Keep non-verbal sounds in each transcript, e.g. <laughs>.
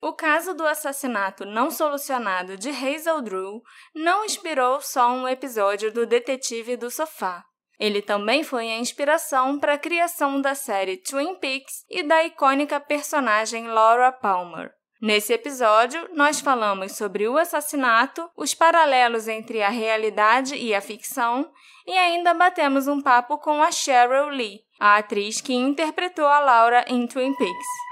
O caso do assassinato não solucionado de Hazel Drew não inspirou só um episódio do Detetive do Sofá. Ele também foi a inspiração para a criação da série Twin Peaks e da icônica personagem Laura Palmer. Nesse episódio, nós falamos sobre o assassinato, os paralelos entre a realidade e a ficção e ainda batemos um papo com a Cheryl Lee, a atriz que interpretou a Laura em Twin Peaks.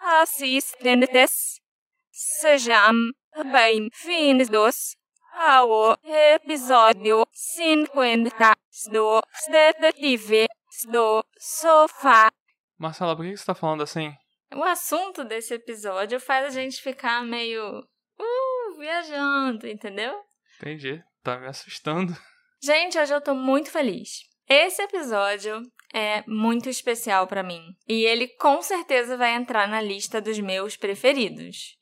Assistentes. Sejam bem-vindos ao episódio 50 do Detetive do Sofá. Marcela, por que você tá falando assim? O assunto desse episódio faz a gente ficar meio. Uh, viajando, entendeu? Entendi. Tá me assustando. <laughs> Gente, hoje eu tô muito feliz. Esse episódio é muito especial para mim e ele com certeza vai entrar na lista dos meus preferidos.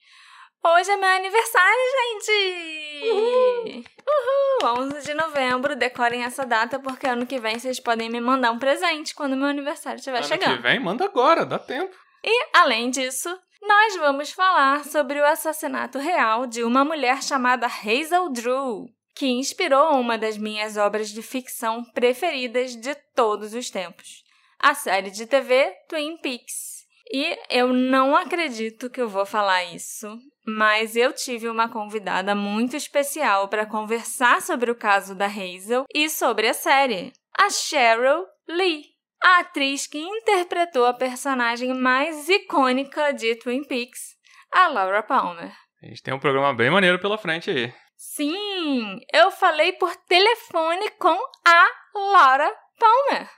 Hoje é meu aniversário, gente! Uhul! Uhul! 11 de novembro, decorem essa data porque ano que vem vocês podem me mandar um presente quando meu aniversário estiver ano chegando. Ano que vem, manda agora, dá tempo. E, além disso, nós vamos falar sobre o assassinato real de uma mulher chamada Hazel Drew, que inspirou uma das minhas obras de ficção preferidas de todos os tempos, a série de TV Twin Peaks. E eu não acredito que eu vou falar isso, mas eu tive uma convidada muito especial para conversar sobre o caso da Hazel e sobre a série, a Cheryl Lee, a atriz que interpretou a personagem mais icônica de Twin Peaks, a Laura Palmer. A gente tem um programa bem maneiro pela frente aí. Sim, eu falei por telefone com a Laura Palmer.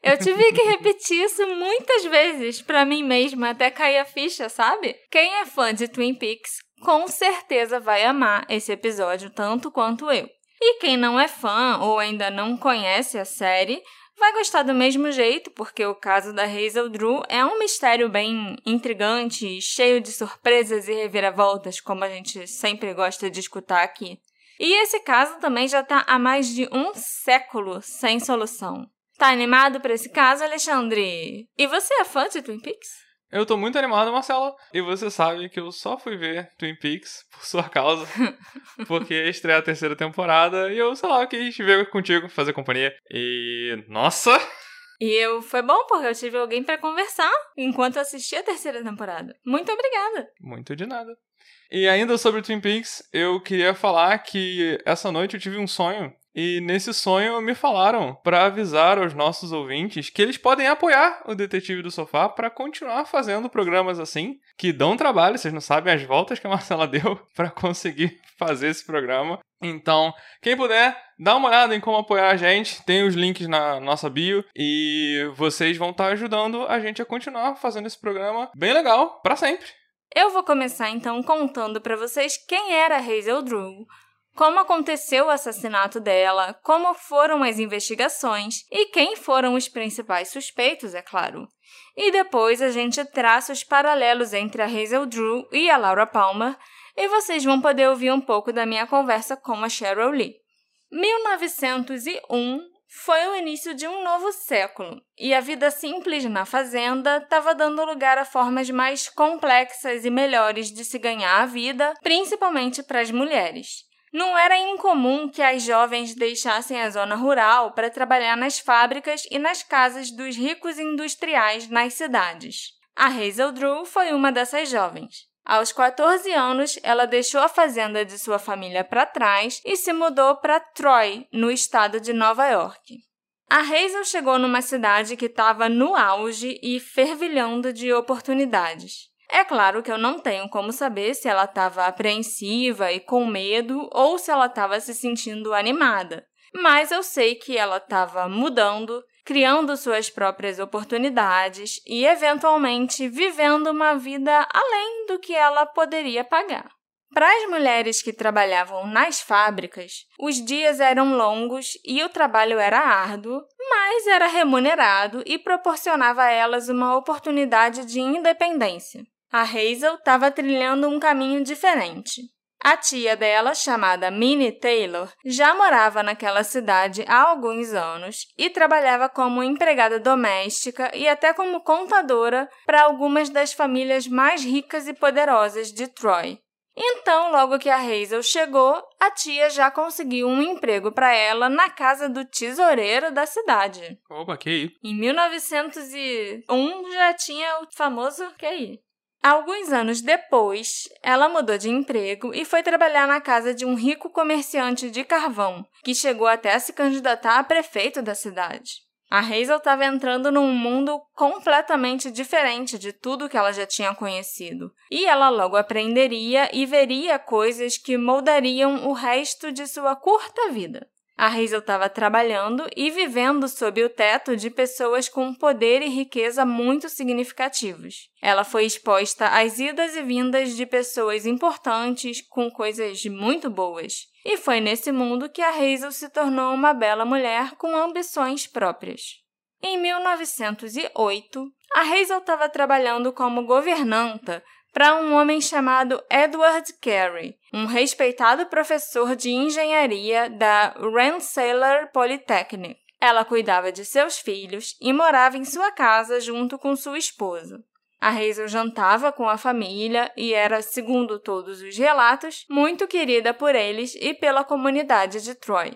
Eu tive que <laughs> repetir isso muitas vezes para mim mesma até cair a ficha, sabe? Quem é fã de Twin Peaks com certeza vai amar esse episódio tanto quanto eu. E quem não é fã ou ainda não conhece a série, vai gostar do mesmo jeito, porque o caso da Hazel Drew é um mistério bem intrigante, cheio de surpresas e reviravoltas, como a gente sempre gosta de escutar aqui. E esse caso também já está há mais de um século sem solução. Tá animado para esse caso, Alexandre? E você é fã de Twin Peaks? Eu tô muito animado, Marcelo. E você sabe que eu só fui ver Twin Peaks por sua causa. <laughs> porque estreia a terceira temporada e eu, sei lá, quis ver contigo, fazer companhia. E. Nossa! E eu foi bom porque eu tive alguém para conversar enquanto assistia a terceira temporada. Muito obrigada. Muito de nada. E ainda sobre Twin Peaks, eu queria falar que essa noite eu tive um sonho e nesse sonho me falaram para avisar aos nossos ouvintes que eles podem apoiar o Detetive do Sofá para continuar fazendo programas assim, que dão trabalho, vocês não sabem as voltas que a Marcela <laughs> deu para conseguir fazer esse programa. Então, quem puder, dá uma olhada em como apoiar a gente, tem os links na nossa bio e vocês vão estar ajudando a gente a continuar fazendo esse programa bem legal para sempre. Eu vou começar então contando para vocês quem era Hazel Drew, como aconteceu o assassinato dela, como foram as investigações e quem foram os principais suspeitos, é claro. E depois a gente traça os paralelos entre a Hazel Drew e a Laura Palmer, e vocês vão poder ouvir um pouco da minha conversa com a Cheryl Lee. 1901 foi o início de um novo século, e a vida simples na fazenda estava dando lugar a formas mais complexas e melhores de se ganhar a vida, principalmente para as mulheres. Não era incomum que as jovens deixassem a zona rural para trabalhar nas fábricas e nas casas dos ricos industriais nas cidades. A Hazel Drew foi uma dessas jovens. Aos 14 anos, ela deixou a fazenda de sua família para trás e se mudou para Troy, no estado de Nova York. A Hazel chegou numa cidade que estava no auge e fervilhando de oportunidades. É claro que eu não tenho como saber se ela estava apreensiva e com medo ou se ela estava se sentindo animada, mas eu sei que ela estava mudando, criando suas próprias oportunidades e, eventualmente, vivendo uma vida além do que ela poderia pagar. Para as mulheres que trabalhavam nas fábricas, os dias eram longos e o trabalho era árduo, mas era remunerado e proporcionava a elas uma oportunidade de independência. A Hazel estava trilhando um caminho diferente. A tia dela, chamada Minnie Taylor, já morava naquela cidade há alguns anos e trabalhava como empregada doméstica e até como contadora para algumas das famílias mais ricas e poderosas de Troy. Então, logo que a Hazel chegou, a tia já conseguiu um emprego para ela na casa do tesoureiro da cidade. Opa, QI. Em 1901 já tinha o famoso QI. Alguns anos depois, ela mudou de emprego e foi trabalhar na casa de um rico comerciante de carvão, que chegou até a se candidatar a prefeito da cidade. A Hazel estava entrando num mundo completamente diferente de tudo que ela já tinha conhecido, e ela logo aprenderia e veria coisas que moldariam o resto de sua curta vida. A Hazel estava trabalhando e vivendo sob o teto de pessoas com poder e riqueza muito significativos. Ela foi exposta às idas e vindas de pessoas importantes com coisas muito boas. E foi nesse mundo que a Hazel se tornou uma bela mulher com ambições próprias. Em 1908, a Hazel estava trabalhando como governanta para um homem chamado Edward Carey, um respeitado professor de engenharia da Rensselaer Polytechnic. Ela cuidava de seus filhos e morava em sua casa junto com sua esposa. A Hazel jantava com a família e era, segundo todos os relatos, muito querida por eles e pela comunidade de Troy.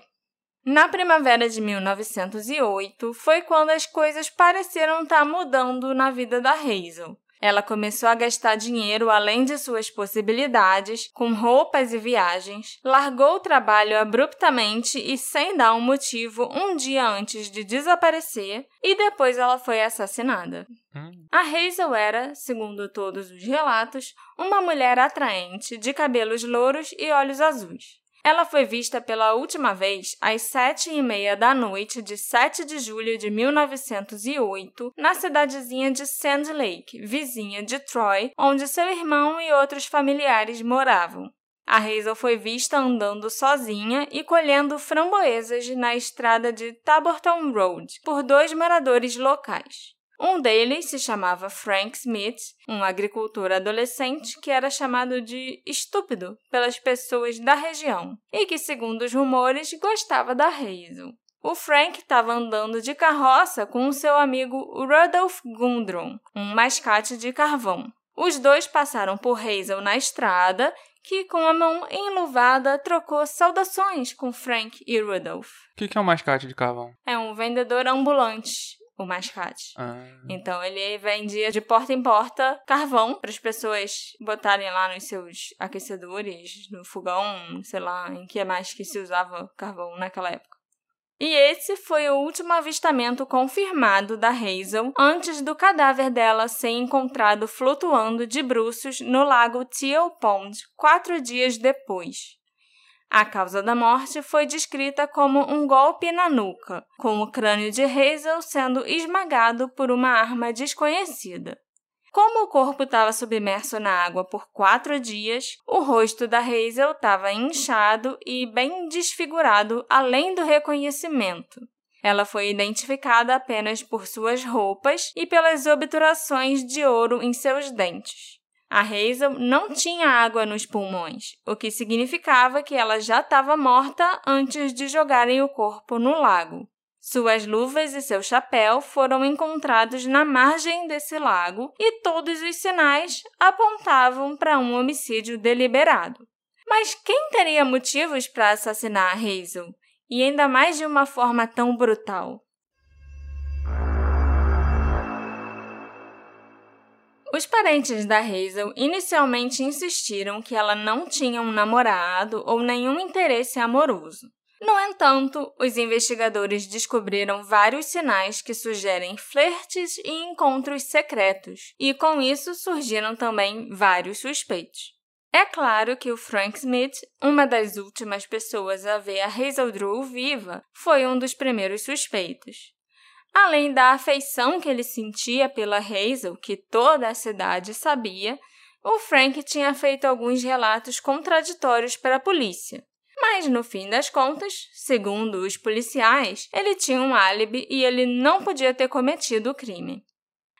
Na primavera de 1908 foi quando as coisas pareceram estar mudando na vida da Hazel. Ela começou a gastar dinheiro além de suas possibilidades, com roupas e viagens, largou o trabalho abruptamente e sem dar um motivo um dia antes de desaparecer, e depois ela foi assassinada. Hum. A Hazel era, segundo todos os relatos, uma mulher atraente, de cabelos louros e olhos azuis. Ela foi vista pela última vez às sete e meia da noite de 7 de julho de 1908 na cidadezinha de Sand Lake, vizinha de Troy, onde seu irmão e outros familiares moravam. A Hazel foi vista andando sozinha e colhendo framboesas na estrada de Taborton Road por dois moradores locais. Um deles se chamava Frank Smith, um agricultor adolescente que era chamado de estúpido pelas pessoas da região e que, segundo os rumores, gostava da Hazel. O Frank estava andando de carroça com o seu amigo Rudolph Gundrum, um mascate de carvão. Os dois passaram por Hazel na estrada, que, com a mão enluvada, trocou saudações com Frank e Rudolph. O que, que é um mascate de carvão? É um vendedor ambulante o mascate. Ah. Então ele vendia de porta em porta carvão para as pessoas botarem lá nos seus aquecedores, no fogão, sei lá, em que mais que se usava carvão naquela época. E esse foi o último avistamento confirmado da Hazel antes do cadáver dela ser encontrado flutuando de bruços no lago Teal Pond quatro dias depois. A causa da morte foi descrita como um golpe na nuca, com o crânio de Hazel sendo esmagado por uma arma desconhecida. Como o corpo estava submerso na água por quatro dias, o rosto da Hazel estava inchado e bem desfigurado, além do reconhecimento. Ela foi identificada apenas por suas roupas e pelas obturações de ouro em seus dentes. A Hazel não tinha água nos pulmões, o que significava que ela já estava morta antes de jogarem o corpo no lago. Suas luvas e seu chapéu foram encontrados na margem desse lago e todos os sinais apontavam para um homicídio deliberado. Mas quem teria motivos para assassinar a Hazel? E ainda mais de uma forma tão brutal? Os parentes da Hazel inicialmente insistiram que ela não tinha um namorado ou nenhum interesse amoroso. No entanto, os investigadores descobriram vários sinais que sugerem flertes e encontros secretos, e com isso surgiram também vários suspeitos. É claro que o Frank Smith, uma das últimas pessoas a ver a Hazel Drew viva, foi um dos primeiros suspeitos. Além da afeição que ele sentia pela Hazel, que toda a cidade sabia, o Frank tinha feito alguns relatos contraditórios para a polícia. Mas no fim das contas, segundo os policiais, ele tinha um álibi e ele não podia ter cometido o crime.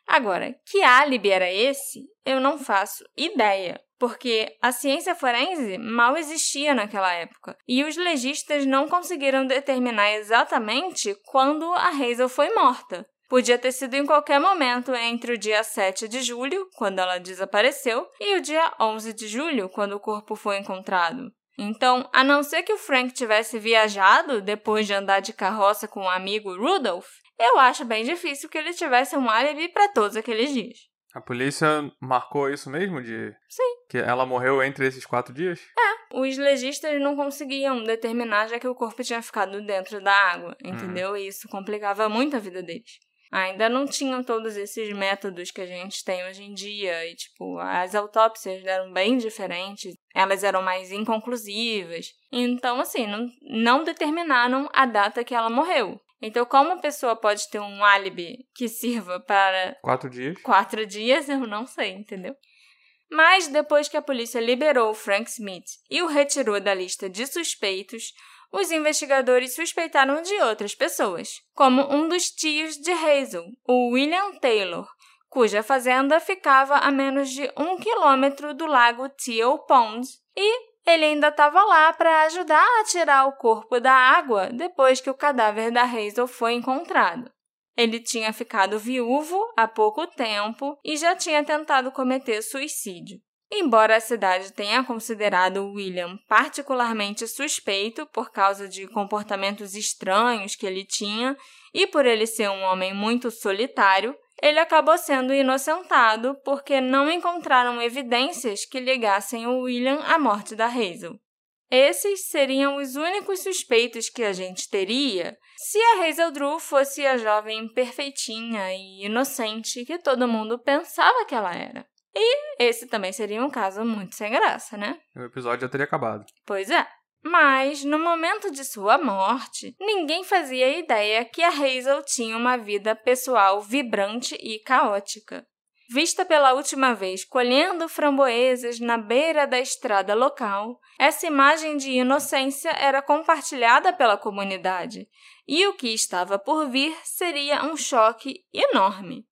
Agora, que álibi era esse? Eu não faço ideia, porque a ciência forense mal existia naquela época e os legistas não conseguiram determinar exatamente quando a Hazel foi morta. Podia ter sido em qualquer momento entre o dia 7 de julho, quando ela desapareceu, e o dia 11 de julho, quando o corpo foi encontrado. Então, a não ser que o Frank tivesse viajado depois de andar de carroça com o amigo Rudolph, eu acho bem difícil que ele tivesse um álibi para todos aqueles dias. A polícia marcou isso mesmo de Sim. que ela morreu entre esses quatro dias? É, os legistas não conseguiam determinar já que o corpo tinha ficado dentro da água, entendeu? Uhum. E isso complicava muito a vida deles ainda não tinham todos esses métodos que a gente tem hoje em dia. E, tipo, as autópsias eram bem diferentes, elas eram mais inconclusivas. Então, assim, não, não determinaram a data que ela morreu. Então, como a pessoa pode ter um álibi que sirva para. Quatro dias? Quatro dias, eu não sei, entendeu? Mas depois que a polícia liberou Frank Smith e o retirou da lista de suspeitos, os investigadores suspeitaram de outras pessoas, como um dos tios de Hazel, o William Taylor, cuja fazenda ficava a menos de um quilômetro do lago Teal Pond, e ele ainda estava lá para ajudar a tirar o corpo da água depois que o cadáver da Hazel foi encontrado. Ele tinha ficado viúvo há pouco tempo e já tinha tentado cometer suicídio. Embora a cidade tenha considerado William particularmente suspeito por causa de comportamentos estranhos que ele tinha e por ele ser um homem muito solitário, ele acabou sendo inocentado porque não encontraram evidências que ligassem o William à morte da Hazel. Esses seriam os únicos suspeitos que a gente teria se a Hazel Drew fosse a jovem perfeitinha e inocente que todo mundo pensava que ela era. E esse também seria um caso muito sem graça, né? O episódio já teria acabado. Pois é. Mas, no momento de sua morte, ninguém fazia ideia que a Hazel tinha uma vida pessoal vibrante e caótica. Vista pela última vez colhendo framboesas na beira da estrada local, essa imagem de inocência era compartilhada pela comunidade, e o que estava por vir seria um choque enorme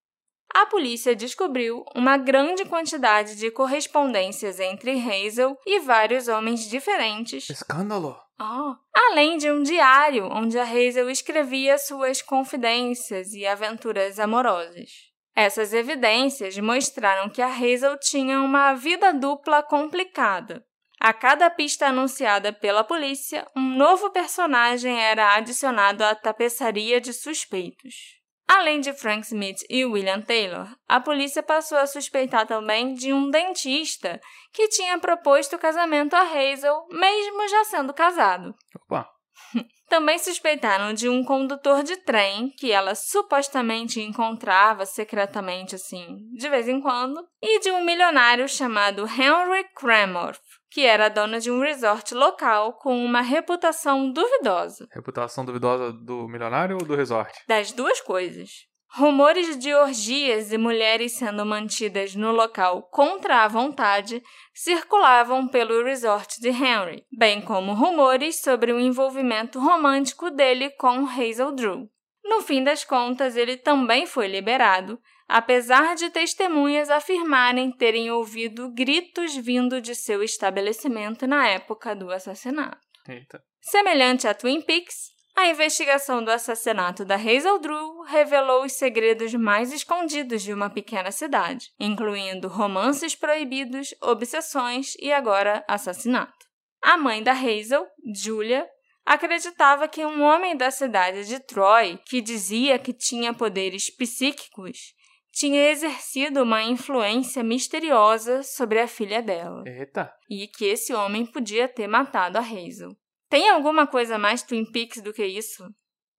a polícia descobriu uma grande quantidade de correspondências entre Hazel e vários homens diferentes. Escândalo! Oh. Além de um diário onde a Hazel escrevia suas confidências e aventuras amorosas. Essas evidências mostraram que a Hazel tinha uma vida dupla complicada. A cada pista anunciada pela polícia, um novo personagem era adicionado à tapeçaria de suspeitos. Além de Frank Smith e William Taylor, a polícia passou a suspeitar também de um dentista que tinha proposto o casamento a Hazel, mesmo já sendo casado. Opa! <laughs> Também suspeitaram de um condutor de trem que ela supostamente encontrava secretamente assim, de vez em quando, e de um milionário chamado Henry Cramorth, que era dona de um resort local com uma reputação duvidosa. Reputação duvidosa do milionário ou do resort? Das duas coisas. Rumores de orgias e mulheres sendo mantidas no local contra a vontade circulavam pelo resort de Henry, bem como rumores sobre o envolvimento romântico dele com Hazel Drew. No fim das contas, ele também foi liberado, apesar de testemunhas afirmarem terem ouvido gritos vindo de seu estabelecimento na época do assassinato. Eita. Semelhante a Twin Peaks, a investigação do assassinato da Hazel Drew revelou os segredos mais escondidos de uma pequena cidade, incluindo romances proibidos, obsessões e agora assassinato. A mãe da Hazel, Julia, acreditava que um homem da cidade de Troy, que dizia que tinha poderes psíquicos, tinha exercido uma influência misteriosa sobre a filha dela. Eita! E que esse homem podia ter matado a Hazel. Tem alguma coisa mais Twin Peaks do que isso?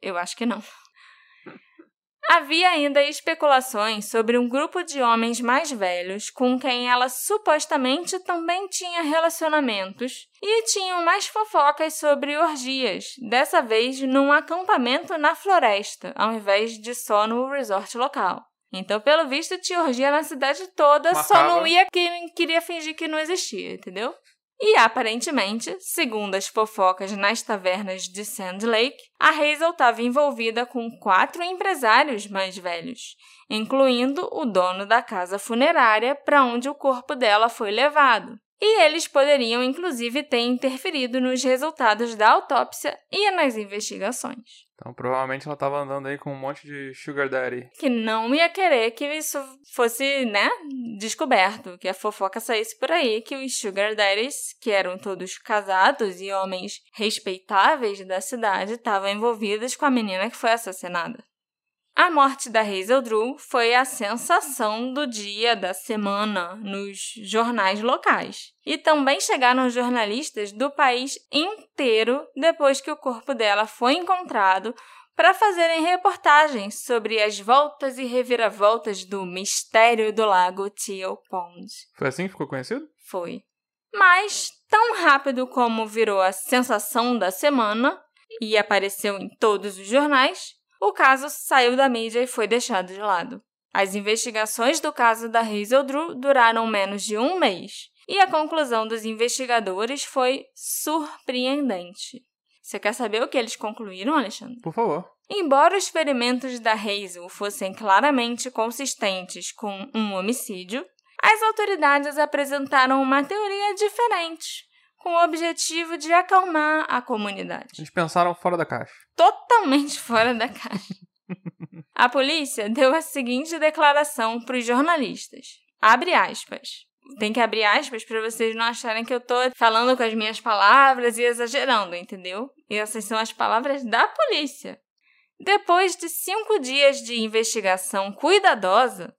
Eu acho que não. Havia ainda especulações sobre um grupo de homens mais velhos com quem ela supostamente também tinha relacionamentos e tinham mais fofocas sobre orgias, dessa vez num acampamento na floresta, ao invés de só no resort local. Então, pelo visto, tinha orgia na cidade toda, só Matava. não ia quem queria fingir que não existia, entendeu? E aparentemente, segundo as fofocas nas tavernas de Sand Lake, a Hazel estava envolvida com quatro empresários mais velhos, incluindo o dono da casa funerária para onde o corpo dela foi levado. E eles poderiam, inclusive, ter interferido nos resultados da autópsia e nas investigações. Então, provavelmente ela tava andando aí com um monte de sugar daddy. Que não ia querer que isso fosse, né, descoberto, que a fofoca saísse por aí, que os sugar daddies, que eram todos casados e homens respeitáveis da cidade, estavam envolvidos com a menina que foi assassinada. A morte da Hazel Drew foi a sensação do dia, da semana, nos jornais locais. E também chegaram jornalistas do país inteiro depois que o corpo dela foi encontrado para fazerem reportagens sobre as voltas e reviravoltas do mistério do lago Teal Pond. Foi assim que ficou conhecido? Foi. Mas, tão rápido como virou a sensação da semana e apareceu em todos os jornais, o caso saiu da mídia e foi deixado de lado. As investigações do caso da Hazel Drew duraram menos de um mês e a conclusão dos investigadores foi surpreendente. Você quer saber o que eles concluíram, Alexandre? Por favor. Embora os ferimentos da Hazel fossem claramente consistentes com um homicídio, as autoridades apresentaram uma teoria diferente, com o objetivo de acalmar a comunidade. Eles pensaram fora da caixa. Totalmente <laughs> fora da caixa. A polícia deu a seguinte declaração para os jornalistas. Abre aspas. Tem que abrir aspas para vocês não acharem que eu tô falando com as minhas palavras e exagerando, entendeu? E essas são as palavras da polícia. Depois de cinco dias de investigação cuidadosa,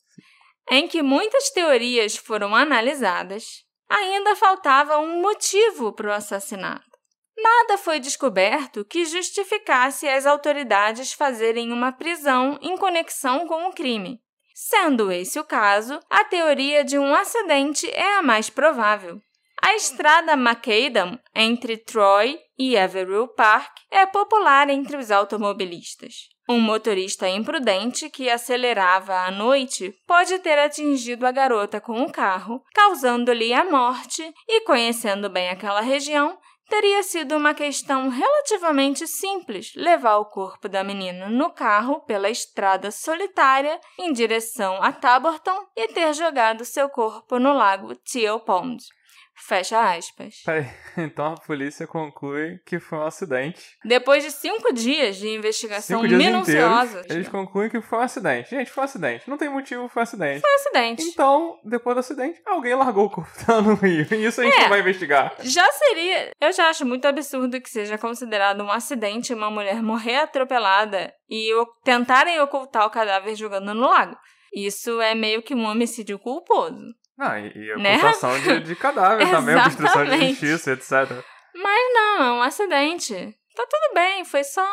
em que muitas teorias foram analisadas, ainda faltava um motivo para o assassinato. Nada foi descoberto que justificasse as autoridades fazerem uma prisão em conexão com o crime. Sendo esse o caso, a teoria de um acidente é a mais provável. A estrada Macadam entre Troy e Averill Park é popular entre os automobilistas. Um motorista imprudente que acelerava à noite pode ter atingido a garota com o carro, causando-lhe a morte, e conhecendo bem aquela região, teria sido uma questão relativamente simples levar o corpo da menina no carro pela estrada solitária em direção a Taborton e ter jogado seu corpo no lago Teal Pond. Fecha aspas. Peraí, <laughs> então a polícia conclui que foi um acidente. Depois de cinco dias de investigação Cinco dias minuciosa, inteiros, eles concluem que foi um acidente. Gente, foi um acidente. Não tem motivo, foi um acidente. foi um acidente. Então, depois do acidente, alguém largou o corpo <laughs> no rio. E isso a gente É. não vai investigar. Já seria. Eu já acho muito absurdo que seja considerado um acidente uma mulher morrer atropelada e tentarem ocultar o cadáver jogando no lago. Isso é meio que um homicídio culposo. Não, e, e Né? ocultação de, de cadáver <laughs> também, obstrução de justiça, etc. Mas não, é um acidente. Tá tudo bem, foi só.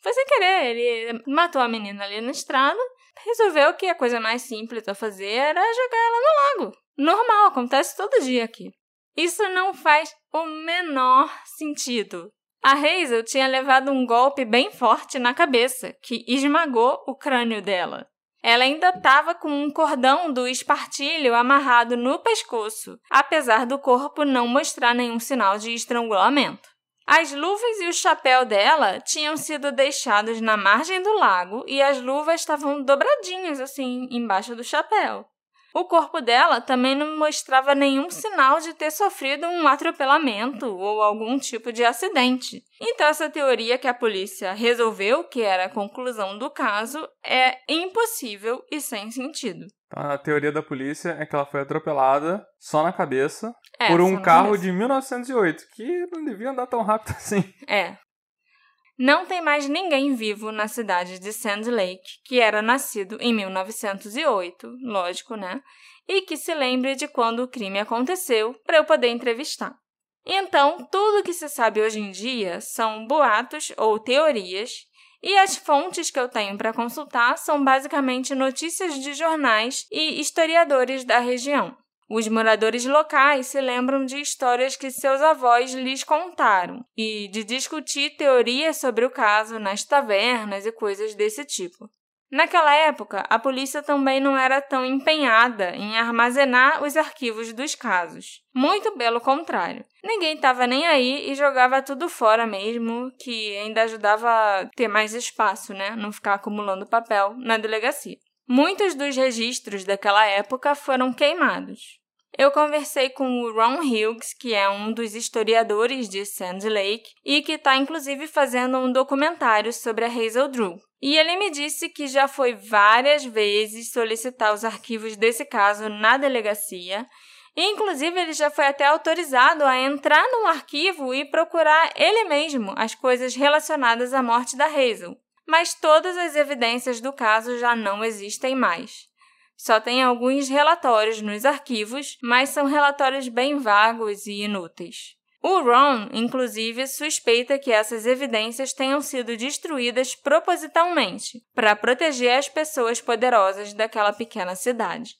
Foi sem querer. Ele matou a menina ali na estrada, resolveu que a coisa mais simples a fazer era jogar ela no lago. Normal, acontece todo dia aqui. Isso não faz o menor sentido. A Hazel tinha levado um golpe bem forte na cabeça, que esmagou o crânio dela. Ela ainda estava com um cordão do espartilho amarrado no pescoço, apesar do corpo não mostrar nenhum sinal de estrangulamento. As luvas e o chapéu dela tinham sido deixados na margem do lago e as luvas estavam dobradinhas assim embaixo do chapéu. O corpo dela também não mostrava nenhum sinal de ter sofrido um atropelamento ou algum tipo de acidente. Então, essa teoria que a polícia resolveu, que era a conclusão do caso, é impossível e sem sentido. Então, a teoria da polícia é que ela foi atropelada só na cabeça É, por um carro de 1908, que não devia andar tão rápido <laughs> assim. É. Não tem mais ninguém vivo na cidade de Sand Lake que era nascido em 1908, lógico, né? E que se lembre de quando o crime aconteceu para eu poder entrevistar. Então, tudo que se sabe hoje em dia são boatos ou teorias, e as fontes que eu tenho para consultar são basicamente notícias de jornais e historiadores da região. Os moradores locais se lembram de histórias que seus avós lhes contaram e de discutir teorias sobre o caso nas tavernas e coisas desse tipo. Naquela época, a polícia também não era tão empenhada em armazenar os arquivos dos casos. Muito pelo contrário. Ninguém estava nem aí e jogava tudo fora mesmo, que ainda ajudava a ter mais espaço, né? Não ficar acumulando papel na delegacia. Muitos dos registros daquela época foram queimados. Eu conversei com o Ron Hughes, que é um dos historiadores de Sand Lake e que está inclusive fazendo um documentário sobre a Hazel Drew. E ele me disse que já foi várias vezes solicitar os arquivos desse caso na delegacia. Inclusive, ele já foi até autorizado a entrar no arquivo e procurar ele mesmo as coisas relacionadas à morte da Hazel. Mas todas as evidências do caso já não existem mais. Só tem alguns relatórios nos arquivos, mas são relatórios bem vagos e inúteis. O Ron, inclusive, suspeita que essas evidências tenham sido destruídas propositalmente para proteger as pessoas poderosas daquela pequena cidade.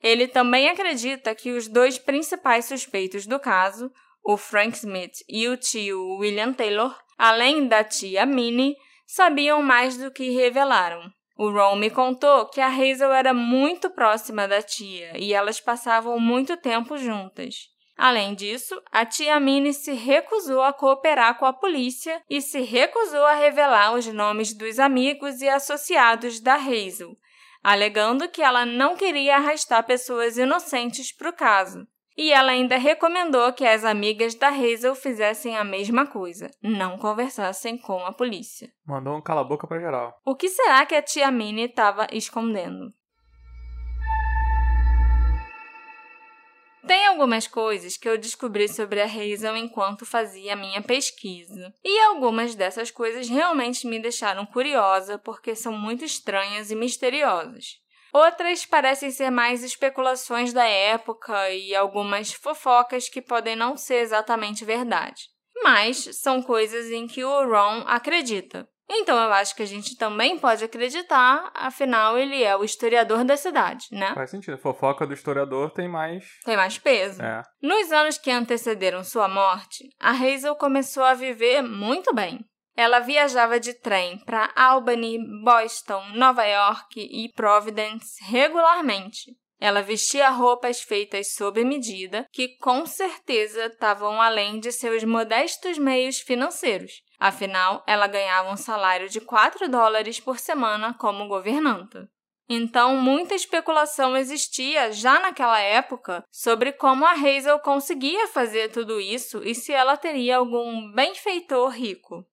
Ele também acredita que os dois principais suspeitos do caso, o Frank Smith e o tio William Taylor, além da tia Minnie, sabiam mais do que revelaram. O Ron me contou que a Hazel era muito próxima da tia e elas passavam muito tempo juntas. Além disso, a tia Minnie se recusou a cooperar com a polícia e se recusou a revelar os nomes dos amigos e associados da Hazel, alegando que ela não queria arrastar pessoas inocentes para o caso. E ela ainda recomendou que as amigas da Hazel fizessem a mesma coisa, não conversassem com a polícia. Mandou um cala-boca para geral. O que será que a tia Minnie estava escondendo? Tem algumas coisas que eu descobri sobre a Hazel enquanto fazia a minha pesquisa. E algumas dessas coisas realmente me deixaram curiosa porque são muito estranhas e misteriosas. Outras parecem ser mais especulações da época e algumas fofocas que podem não ser exatamente verdade. Mas são coisas em que o Ron acredita. Então eu acho que a gente também pode acreditar, afinal ele é o historiador da cidade, né? Faz sentido. A fofoca do historiador tem mais. Tem mais peso. É. Nos anos que antecederam sua morte, a Hazel começou a viver muito bem. Ela viajava de trem para Albany, Boston, Nova York e Providence regularmente. Ela vestia roupas feitas sob medida, que com certeza estavam além de seus modestos meios financeiros. Afinal, ela ganhava um salário de 4 dólares por semana como governanta. Então, muita especulação existia já naquela época sobre como a Hazel conseguia fazer tudo isso e se ela teria algum benfeitor rico.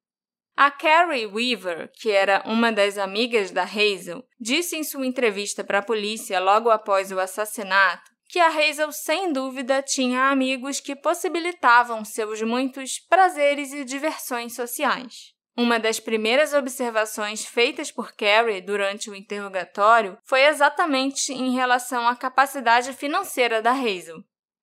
A Carrie Weaver, que era uma das amigas da Hazel, disse em sua entrevista para a polícia logo após o assassinato que a Hazel, sem dúvida, tinha amigos que possibilitavam seus muitos prazeres e diversões sociais. Uma das primeiras observações feitas por Carrie durante o interrogatório foi exatamente em relação à capacidade financeira da Hazel.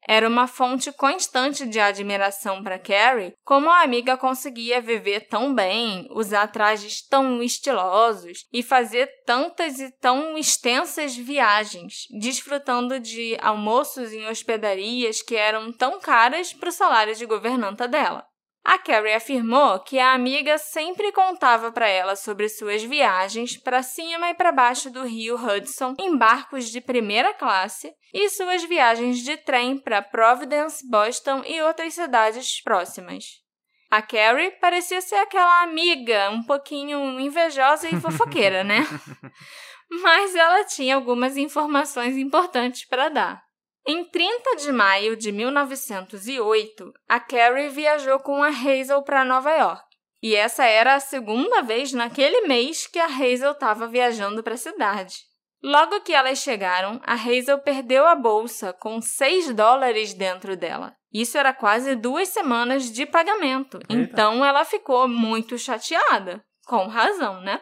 Era uma fonte constante de admiração para Carrie como a amiga conseguia viver tão bem, usar trajes tão estilosos e fazer tantas e tão extensas viagens, desfrutando de almoços em hospedarias que eram tão caras para o salário de governanta dela. A Carrie afirmou que a amiga sempre contava para ela sobre suas viagens para cima e para baixo do rio Hudson em barcos de primeira classe e suas viagens de trem para Providence, Boston e outras cidades próximas. A Carrie parecia ser aquela amiga um pouquinho invejosa e <laughs> fofoqueira, né? Mas ela tinha algumas informações importantes para dar. Em 30 de maio de 1908, a Carrie viajou com a Hazel para Nova York. E essa era a segunda vez naquele mês que a Hazel estava viajando para a cidade. Logo que elas chegaram, a Hazel perdeu a bolsa com 6 dólares dentro dela. Isso era quase duas semanas de pagamento. Eita. Então ela ficou muito chateada. Com razão, né?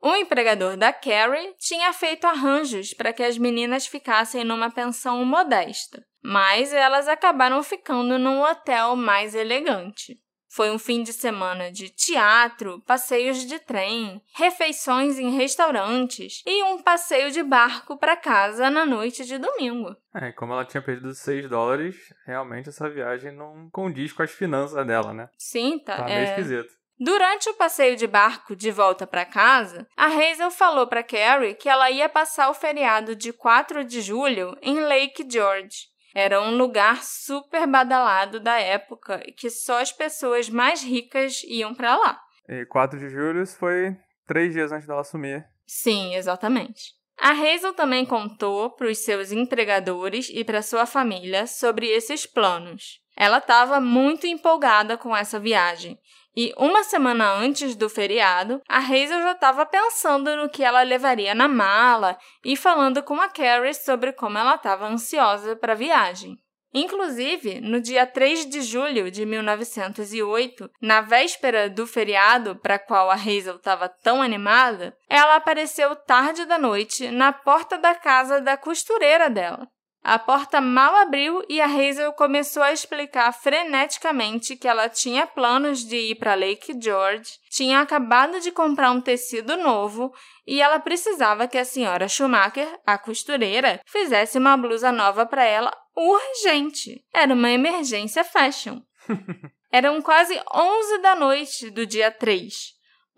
O empregador da Carrie tinha feito arranjos para que as meninas ficassem numa pensão modesta, mas elas acabaram ficando num hotel mais elegante. Foi um fim de semana de teatro, passeios de trem, refeições em restaurantes e um passeio de barco para casa na noite de domingo. É, como ela tinha perdido 6 dólares, realmente essa viagem não condiz com as finanças dela, né? Sim, tá. Tá meio é... esquisito. Durante o passeio de barco de volta para casa, a Hazel falou para Carrie que ela ia passar o feriado de 4 de julho em Lake George. Era um lugar super badalado da época e que só as pessoas mais ricas iam para lá. E 4 de julho foi três dias antes dela assumir. Sim, exatamente. A Hazel também contou para os seus empregadores e para sua família sobre esses planos. Ela estava muito empolgada com essa viagem e uma semana antes do feriado, a Hazel já estava pensando no que ela levaria na mala e falando com a Carrie sobre como ela estava ansiosa para a viagem. Inclusive, no dia 3 de julho de 1908, na véspera do feriado para qual a Hazel estava tão animada, ela apareceu tarde da noite na porta da casa da costureira dela. A porta mal abriu e a Hazel começou a explicar freneticamente que ela tinha planos de ir para Lake George, tinha acabado de comprar um tecido novo e ela precisava que a senhora Schumacher, a costureira, fizesse uma blusa nova para ela urgente. Era uma emergência fashion. <laughs> Eram quase 11 da noite do dia 3.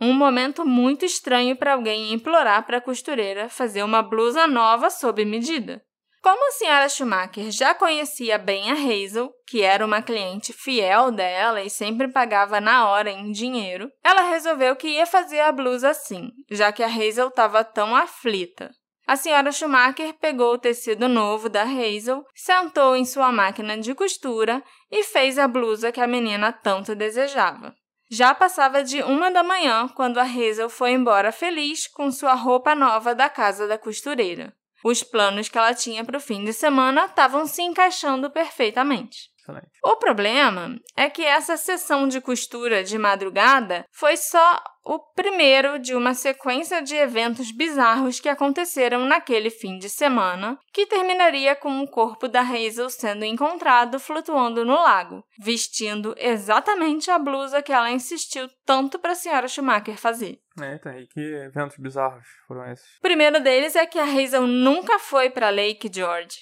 Um momento muito estranho para alguém implorar para a costureira fazer uma blusa nova sob medida. Como a senhora Schumacher já conhecia bem a Hazel, que era uma cliente fiel dela e sempre pagava na hora em dinheiro, ela resolveu que ia fazer a blusa assim, já que a Hazel estava tão aflita. A senhora Schumacher pegou o tecido novo da Hazel, sentou em sua máquina de costura e fez a blusa que a menina tanto desejava. Já passava de uma da manhã quando a Hazel foi embora feliz com sua roupa nova da casa da costureira. Os planos que ela tinha para o fim de semana estavam se encaixando perfeitamente. Excelente. O problema é que essa sessão de costura de madrugada foi só o primeiro de uma sequência de eventos bizarros que aconteceram naquele fim de semana, que terminaria com o corpo da Hazel sendo encontrado flutuando no lago, vestindo exatamente a blusa que ela insistiu tanto para a senhora Schumacher fazer. Eita, e que eventos bizarros foram esses? O primeiro deles é que a Hazel nunca foi para Lake George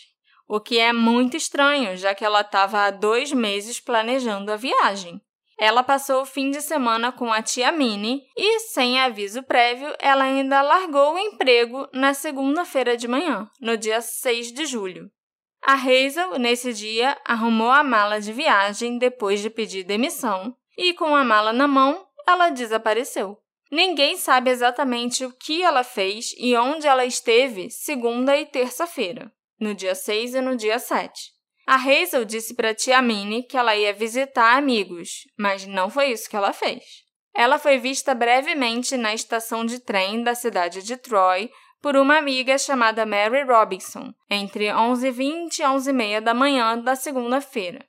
o que é muito estranho, já que ela estava há dois meses planejando a viagem. Ela passou o fim de semana com a tia Minnie e, sem aviso prévio, ela ainda largou o emprego na segunda-feira de manhã, no dia 6 de julho. A Hazel, nesse dia, arrumou a mala de viagem depois de pedir demissão e, com a mala na mão, ela desapareceu. Ninguém sabe exatamente o que ela fez e onde ela esteve segunda e terça-feira no dia 6 e no dia 7. A Hazel disse para tia Minnie que ela ia visitar amigos, mas não foi isso que ela fez. Ela foi vista brevemente na estação de trem da cidade de Troy por uma amiga chamada Mary Robinson, entre 11h20 e 11h30 da manhã da segunda-feira.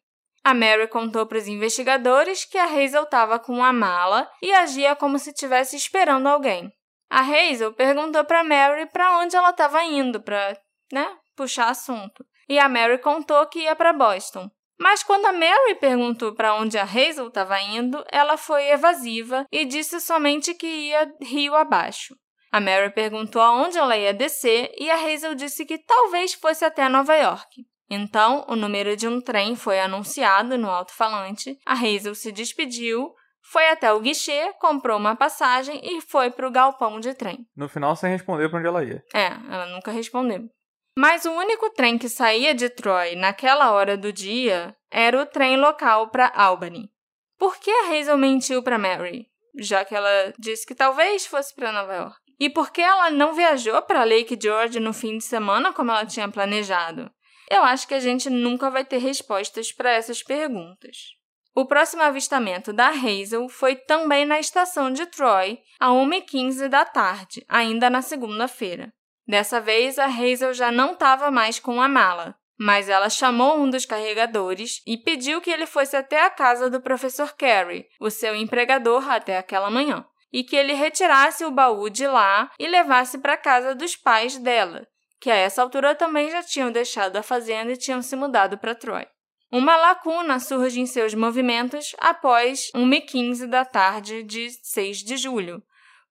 A Mary contou para os investigadores que a Hazel estava com uma mala e agia como se estivesse esperando alguém. A Hazel perguntou para Mary para onde ela estava indo, para né, puxar assunto. E a Mary contou que ia para Boston. Mas quando a Mary perguntou para onde a Hazel estava indo, ela foi evasiva e disse somente que ia rio abaixo. A Mary perguntou aonde ela ia descer e a Hazel disse que talvez fosse até Nova York. Então, o número de um trem foi anunciado no alto-falante, a Hazel se despediu, foi até o guichê, comprou uma passagem e foi para o galpão de trem. No final, sem responder para onde ela ia. É, ela nunca respondeu. Mas o único trem que saía de Troy naquela hora do dia era o trem local para Albany. Por que a Hazel mentiu para Mary, já que ela disse que talvez fosse para Nova York? E por que ela não viajou para Lake George no fim de semana como ela tinha planejado? Eu acho que a gente nunca vai ter respostas para essas perguntas. O próximo avistamento da Hazel foi também na estação de Troy, a 1h15 da tarde, ainda na segunda-feira. Dessa vez, a Hazel já não estava mais com a mala, mas ela chamou um dos carregadores e pediu que ele fosse até a casa do professor Carey, o seu empregador até aquela manhã, e que ele retirasse o baú de lá e levasse para a casa dos pais dela, que a essa altura também já tinham deixado a fazenda e tinham se mudado para Troy. Uma lacuna surge em seus movimentos após 1h15 da tarde de 6 de julho,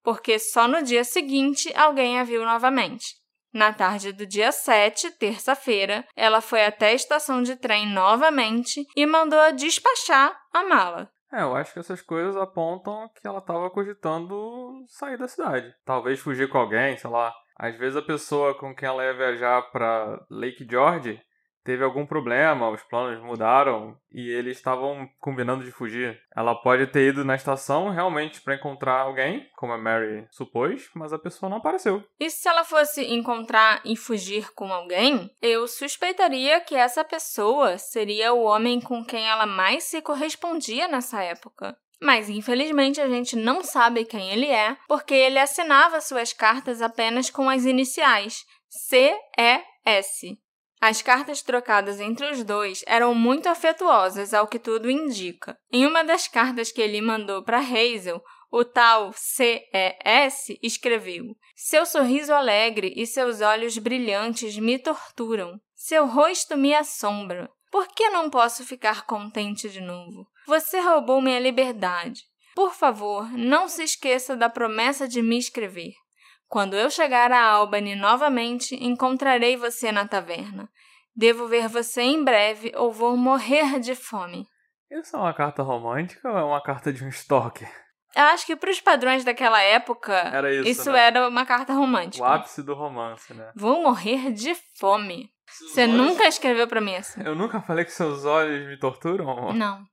porque só no dia seguinte alguém a viu novamente. Na tarde do dia 7, terça-feira, ela foi até a estação de trem novamente e mandou despachar a mala. É, eu acho que essas coisas apontam que ela estava cogitando sair da cidade. Talvez fugir com alguém, sei lá. Às vezes a pessoa com quem ela ia viajar para Lake George teve algum problema, os planos mudaram e eles estavam combinando de fugir. Ela pode ter ido na estação realmente para encontrar alguém, como a Mary supôs, mas a pessoa não apareceu. E se ela fosse encontrar e fugir com alguém, eu suspeitaria que essa pessoa seria o homem com quem ela mais se correspondia nessa época. Mas infelizmente a gente não sabe quem ele é, porque ele assinava suas cartas apenas com as iniciais C-E-S. As cartas trocadas entre os dois eram muito afetuosas, ao que tudo indica. Em uma das cartas que ele mandou para Hazel, o tal C.E.S. escreveu: Seu sorriso alegre e seus olhos brilhantes me torturam. Seu rosto me assombra. Por que não posso ficar contente de novo? Você roubou minha liberdade. Por favor, não se esqueça da promessa de me escrever. Quando eu chegar a Albany novamente, encontrarei você na taverna. Devo ver você em breve ou vou morrer de fome. Isso é uma carta romântica ou é uma carta de um stalker? Eu acho que para os padrões daquela época, era isso, isso né? era uma carta romântica. O ápice do romance, né? Vou morrer de fome. Seus você olhos... nunca escreveu para mim assim. Eu nunca falei que seus olhos me torturam? Não.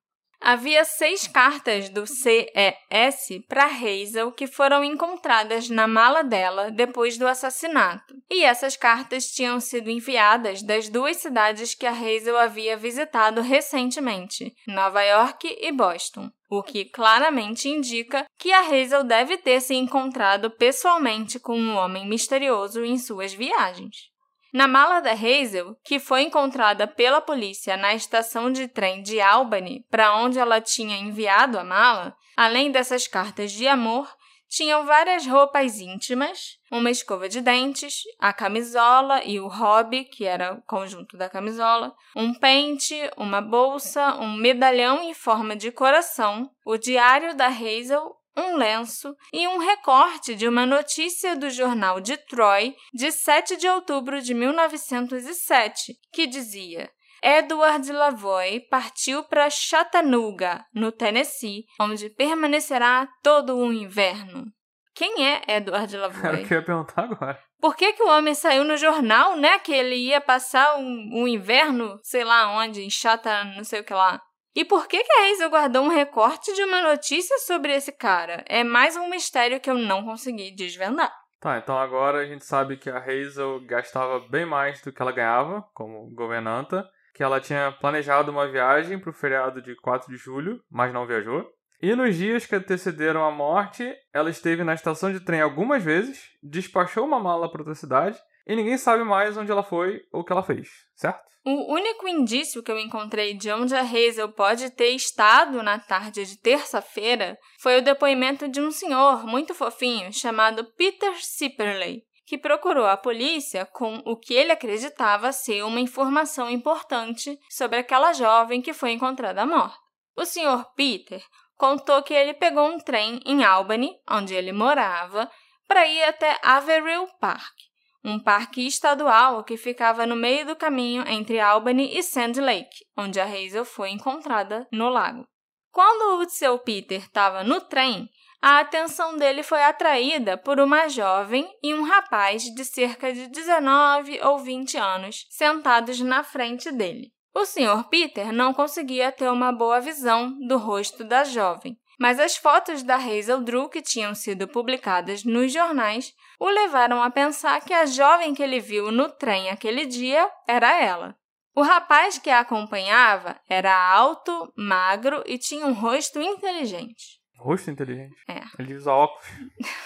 Havia seis cartas do CES para Hazel que foram encontradas na mala dela depois do assassinato. E essas cartas tinham sido enviadas das duas cidades que a Hazel havia visitado recentemente, Nova York e Boston. O que claramente indica que a Hazel deve ter se encontrado pessoalmente com um homem misterioso em suas viagens. Na mala da Hazel, que foi encontrada pela polícia na estação de trem de Albany, para onde ela tinha enviado a mala, além dessas cartas de amor, tinham várias roupas íntimas, uma escova de dentes, a camisola e o hobby, que era o conjunto da camisola, um pente, uma bolsa, um medalhão em forma de coração, o diário da Hazel um lenço e um recorte de uma notícia do jornal de Troy de 7 de outubro de 1907, que dizia: Edward Lavoy partiu para Chattanooga, no Tennessee, onde permanecerá todo o inverno. Quem é Edward <laughs> Lavoy? Era o que eu ia perguntar agora. Por que, que o homem saiu no jornal, né? Que ele ia passar um, um inverno, sei lá onde, em Chata, não sei o que lá. E por que, que a Hazel guardou um recorte de uma notícia sobre esse cara? É mais um mistério que eu não consegui desvendar. Tá, então agora a gente sabe que a Hazel gastava bem mais do que ela ganhava como governanta, que ela tinha planejado uma viagem para o feriado de 4 de julho, mas não viajou. E nos dias que antecederam a morte, ela esteve na estação de trem algumas vezes, despachou uma mala para outra cidade e ninguém sabe mais onde ela foi ou o que ela fez, certo? O único indício que eu encontrei de onde a Hazel pode ter estado na tarde de terça-feira foi o depoimento de um senhor muito fofinho chamado Peter Sipperley, que procurou a polícia com o que ele acreditava ser uma informação importante sobre aquela jovem que foi encontrada morta. O senhor Peter contou que ele pegou um trem em Albany, onde ele morava, para ir até Averill Park um parque estadual que ficava no meio do caminho entre Albany e Sand Lake, onde a Hazel foi encontrada no lago. Quando o seu Peter estava no trem, a atenção dele foi atraída por uma jovem e um rapaz de cerca de 19 ou 20 anos sentados na frente dele. O Sr. Peter não conseguia ter uma boa visão do rosto da jovem, mas as fotos da Hazel Drew que tinham sido publicadas nos jornais o levaram a pensar que a jovem que ele viu no trem aquele dia era ela. O rapaz que a acompanhava era alto, magro e tinha um rosto inteligente. Rosto inteligente? É. Ele usa óculos.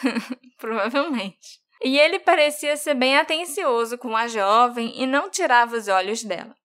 <laughs> Provavelmente. E ele parecia ser bem atencioso com a jovem e não tirava os olhos dela.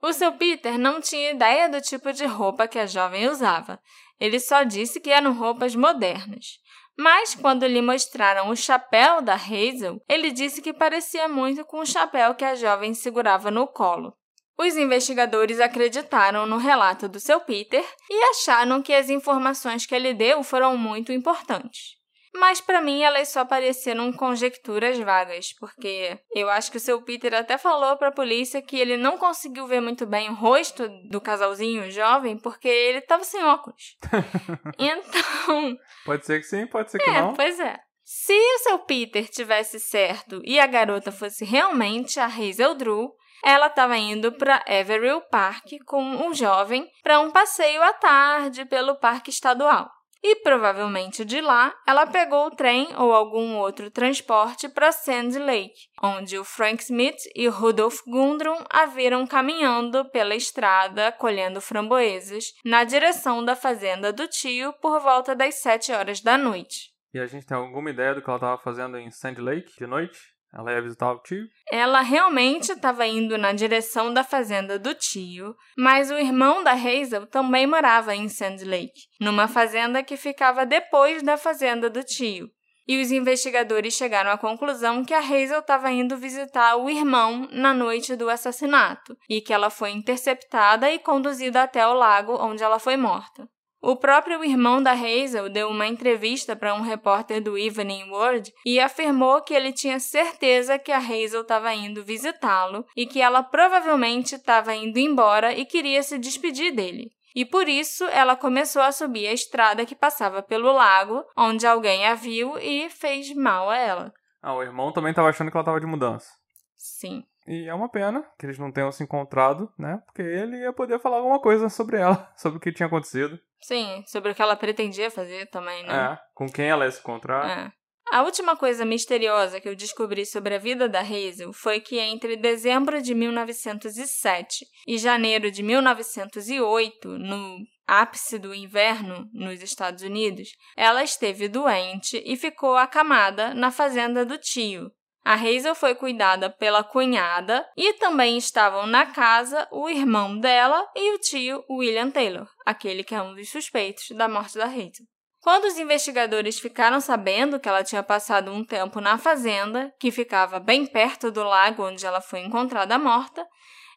O seu Peter não tinha ideia do tipo de roupa que a jovem usava, ele só disse que eram roupas modernas. Mas quando lhe mostraram o chapéu da Hazel, ele disse que parecia muito com o chapéu que a jovem segurava no colo. Os investigadores acreditaram no relato do seu Peter e acharam que as informações que ele deu foram muito importantes. Mas para mim elas só pareceram conjecturas vagas, porque eu acho que o seu Peter até falou para a polícia que ele não conseguiu ver muito bem o rosto do casalzinho jovem porque ele estava sem óculos. <laughs> então. Pode ser que sim, pode ser que é, não. Pois é. Se o seu Peter tivesse certo e a garota fosse realmente a Hazel Drew, ela estava indo para Everill Park com um jovem para um passeio à tarde pelo parque estadual. E provavelmente de lá ela pegou o trem ou algum outro transporte para Sand Lake, onde o Frank Smith e Rudolph Gundrum a viram caminhando pela estrada colhendo framboesas na direção da fazenda do tio por volta das 7 horas da noite. E a gente tem alguma ideia do que ela estava fazendo em Sand Lake de noite? Ela ia visitar o tio? Ela realmente estava indo na direção da fazenda do tio, mas o irmão da Hazel também morava em Sand Lake, numa fazenda que ficava depois da fazenda do tio. E os investigadores chegaram à conclusão que a Hazel estava indo visitar o irmão na noite do assassinato e que ela foi interceptada e conduzida até o lago onde ela foi morta. O próprio irmão da Hazel deu uma entrevista para um repórter do Evening World e afirmou que ele tinha certeza que a Hazel estava indo visitá-lo e que ela provavelmente estava indo embora e queria se despedir dele. E por isso ela começou a subir a estrada que passava pelo lago, onde alguém a viu e fez mal a ela. Ah, o irmão também estava achando que ela estava de mudança. Sim. E é uma pena que eles não tenham se encontrado, né? Porque ele ia poder falar alguma coisa sobre ela, <laughs> sobre o que tinha acontecido. Sim, sobre o que ela pretendia fazer também, né? É, com quem ela ia se encontrar. É. A última coisa misteriosa que eu descobri sobre a vida da Hazel foi que entre dezembro de 1907 e janeiro de 1908, no ápice do inverno nos Estados Unidos, ela esteve doente e ficou acamada na fazenda do tio, a Hazel foi cuidada pela cunhada e também estavam na casa o irmão dela e o tio William Taylor, aquele que é um dos suspeitos da morte da Hazel. Quando os investigadores ficaram sabendo que ela tinha passado um tempo na fazenda, que ficava bem perto do lago onde ela foi encontrada morta,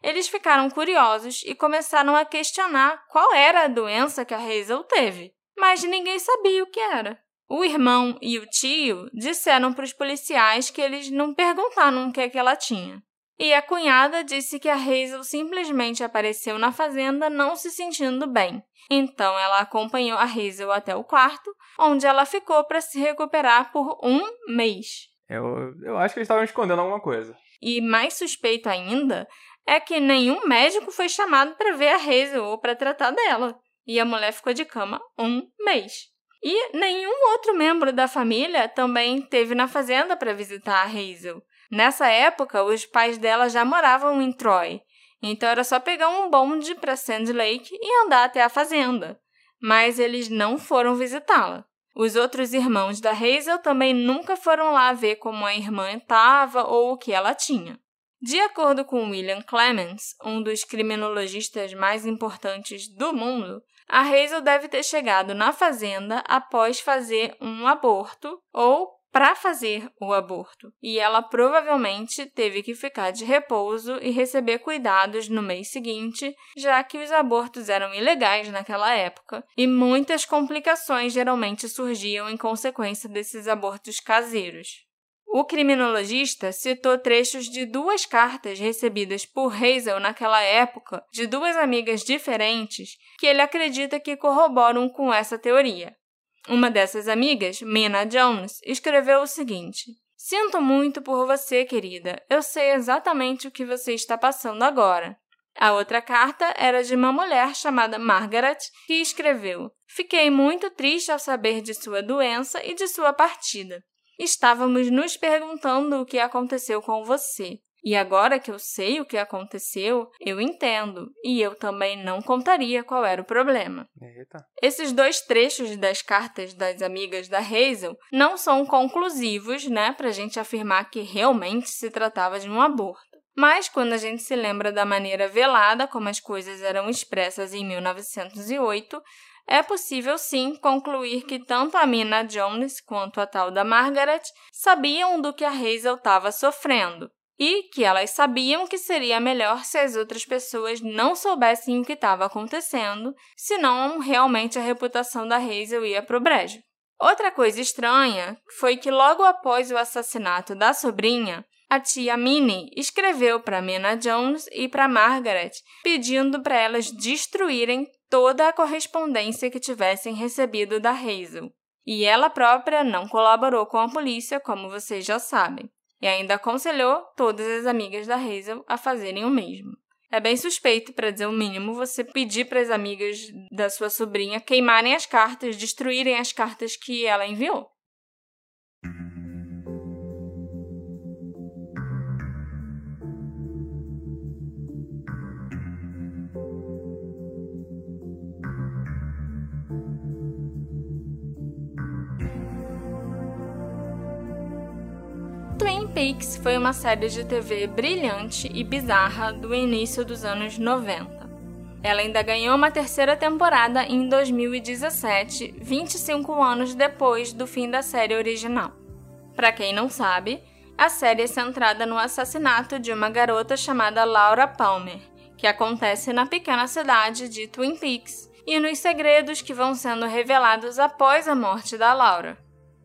eles ficaram curiosos e começaram a questionar qual era a doença que a Hazel teve, mas ninguém sabia o que era. O irmão e o tio disseram para os policiais que eles não perguntaram o que, é que ela tinha. E a cunhada disse que a Hazel simplesmente apareceu na fazenda não se sentindo bem. Então ela acompanhou a Hazel até o quarto, onde ela ficou para se recuperar por um mês. Eu, eu acho que eles estavam escondendo alguma coisa. E mais suspeito ainda é que nenhum médico foi chamado para ver a Hazel ou para tratar dela. E a mulher ficou de cama um mês. E nenhum outro membro da família também teve na fazenda para visitar a Hazel. Nessa época, os pais dela já moravam em Troy, então era só pegar um bonde para Sand Lake e andar até a fazenda. Mas eles não foram visitá-la. Os outros irmãos da Hazel também nunca foram lá ver como a irmã estava ou o que ela tinha. De acordo com William Clemens, um dos criminologistas mais importantes do mundo, a Hazel deve ter chegado na fazenda após fazer um aborto ou para fazer o aborto, e ela provavelmente teve que ficar de repouso e receber cuidados no mês seguinte, já que os abortos eram ilegais naquela época, e muitas complicações geralmente surgiam em consequência desses abortos caseiros. O criminologista citou trechos de duas cartas recebidas por Hazel naquela época, de duas amigas diferentes, que ele acredita que corroboram com essa teoria. Uma dessas amigas, Mina Jones, escreveu o seguinte: Sinto muito por você, querida. Eu sei exatamente o que você está passando agora. A outra carta era de uma mulher chamada Margaret, que escreveu: Fiquei muito triste ao saber de sua doença e de sua partida estávamos nos perguntando o que aconteceu com você. E agora que eu sei o que aconteceu, eu entendo, e eu também não contaria qual era o problema. Eita. Esses dois trechos das cartas das amigas da Hazel não são conclusivos, né, para a gente afirmar que realmente se tratava de um aborto. Mas quando a gente se lembra da maneira velada como as coisas eram expressas em 1908, é possível sim concluir que tanto a Mina Jones quanto a tal da Margaret sabiam do que a Hazel estava sofrendo e que elas sabiam que seria melhor se as outras pessoas não soubessem o que estava acontecendo, senão realmente a reputação da Hazel ia pro brejo. Outra coisa estranha foi que logo após o assassinato da sobrinha, a tia Minnie escreveu para Mina Jones e para Margaret pedindo para elas destruírem toda a correspondência que tivessem recebido da Hazel. E ela própria não colaborou com a polícia, como vocês já sabem, e ainda aconselhou todas as amigas da Hazel a fazerem o mesmo. É bem suspeito, para dizer o mínimo, você pedir para as amigas da sua sobrinha queimarem as cartas, destruírem as cartas que ela enviou. Peaks foi uma série de TV brilhante e bizarra do início dos anos 90. Ela ainda ganhou uma terceira temporada em 2017, 25 anos depois do fim da série original. Para quem não sabe, a série é centrada no assassinato de uma garota chamada Laura Palmer, que acontece na pequena cidade de Twin Peaks, e nos segredos que vão sendo revelados após a morte da Laura.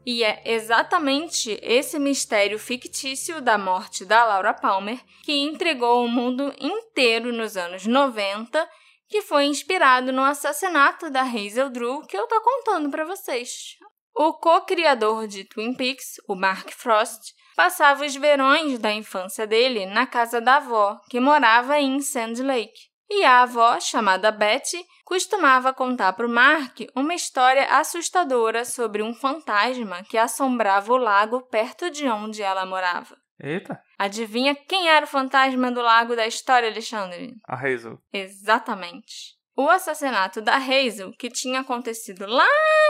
E é exatamente esse mistério fictício da morte da Laura Palmer que intrigou o mundo inteiro nos anos 90, que foi inspirado no assassinato da Hazel Drew que eu tô contando para vocês. O co-criador de Twin Peaks, o Mark Frost, passava os verões da infância dele na casa da avó, que morava em Sand Lake. E a avó, chamada Betty, costumava contar para o Mark uma história assustadora sobre um fantasma que assombrava o lago perto de onde ela morava. Eita! Adivinha quem era o fantasma do lago da história, Alexandre? A Hazel. Exatamente. O assassinato da Hazel, que tinha acontecido lá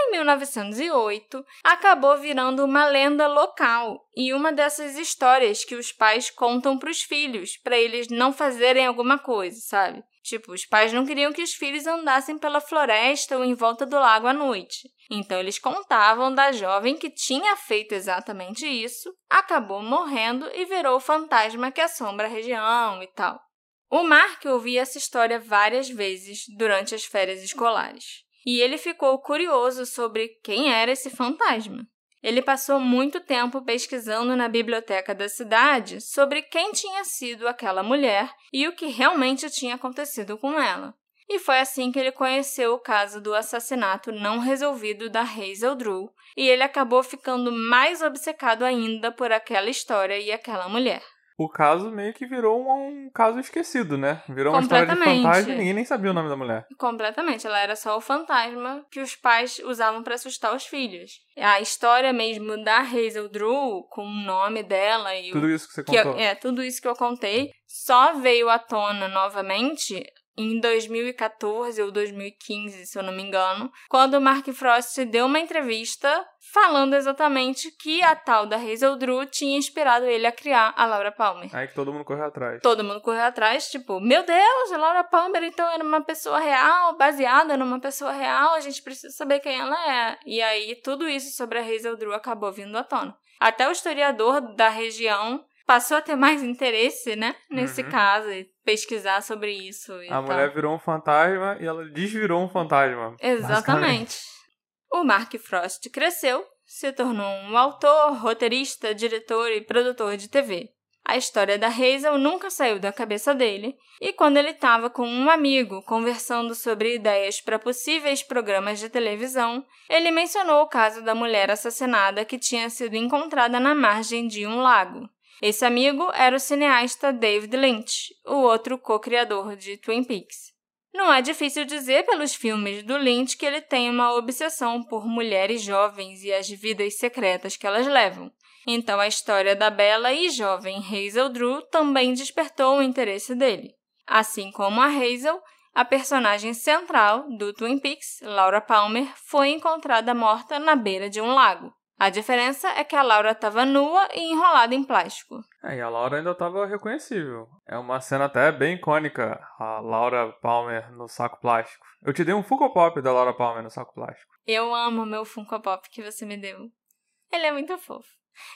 em 1908, acabou virando uma lenda local e uma dessas histórias que os pais contam para os filhos, para eles não fazerem alguma coisa, sabe? Tipo, os pais não queriam que os filhos andassem pela floresta ou em volta do lago à noite. Então eles contavam da jovem que tinha feito exatamente isso, acabou morrendo e virou o fantasma que assombra a região e tal. O Mark ouvia essa história várias vezes durante as férias escolares, e ele ficou curioso sobre quem era esse fantasma. Ele passou muito tempo pesquisando na biblioteca da cidade sobre quem tinha sido aquela mulher e o que realmente tinha acontecido com ela. E foi assim que ele conheceu o caso do assassinato não resolvido da Hazel Drew, e ele acabou ficando mais obcecado ainda por aquela história e aquela mulher o caso meio que virou um, um, caso esquecido, né? Virou uma história de fantasma e ninguém nem sabia o nome da mulher. Completamente. Ela era só o fantasma que os pais usavam para assustar os filhos. A história mesmo da Hazel Drew, com o nome dela e Tudo isso que você contou. Que eu, é, tudo isso que eu contei, só veio à tona novamente em 2014 ou 2015, se eu não me engano, quando o Mark Frost deu uma entrevista falando exatamente que a tal da Hazel Drew tinha inspirado ele a criar a Laura Palmer. Aí que todo mundo correu atrás. Todo mundo correu atrás, tipo, meu Deus, a Laura Palmer então era uma pessoa real, baseada numa pessoa real, a gente precisa saber quem ela é. E aí tudo isso sobre a Hazel Drew acabou vindo à tona. Até o historiador da região passou a ter mais interesse, né, nesse uhum. caso, e pesquisar sobre isso. a tal. mulher virou um fantasma e ela desvirou um fantasma. Exatamente. O Mark Frost cresceu, se tornou um autor, roteirista, diretor e produtor de TV. A história da Hazel nunca saiu da cabeça dele, e quando ele estava com um amigo conversando sobre ideias para possíveis programas de televisão, ele mencionou o caso da mulher assassinada que tinha sido encontrada na margem de um lago. Esse amigo era o cineasta David Lynch, o outro co-criador de Twin Peaks. Não é difícil dizer pelos filmes do Lynch que ele tem uma obsessão por mulheres jovens e as vidas secretas que elas levam. Então a história da bela e jovem Hazel Drew também despertou o interesse dele. Assim como a Hazel, a personagem central do Twin Peaks, Laura Palmer, foi encontrada morta na beira de um lago. A diferença é que a Laura estava nua e enrolada em plástico. É, e a Laura ainda estava reconhecível. É uma cena até bem icônica, a Laura Palmer no saco plástico. Eu te dei um Funko Pop da Laura Palmer no saco plástico. Eu amo meu Funko Pop que você me deu. Ele é muito fofo.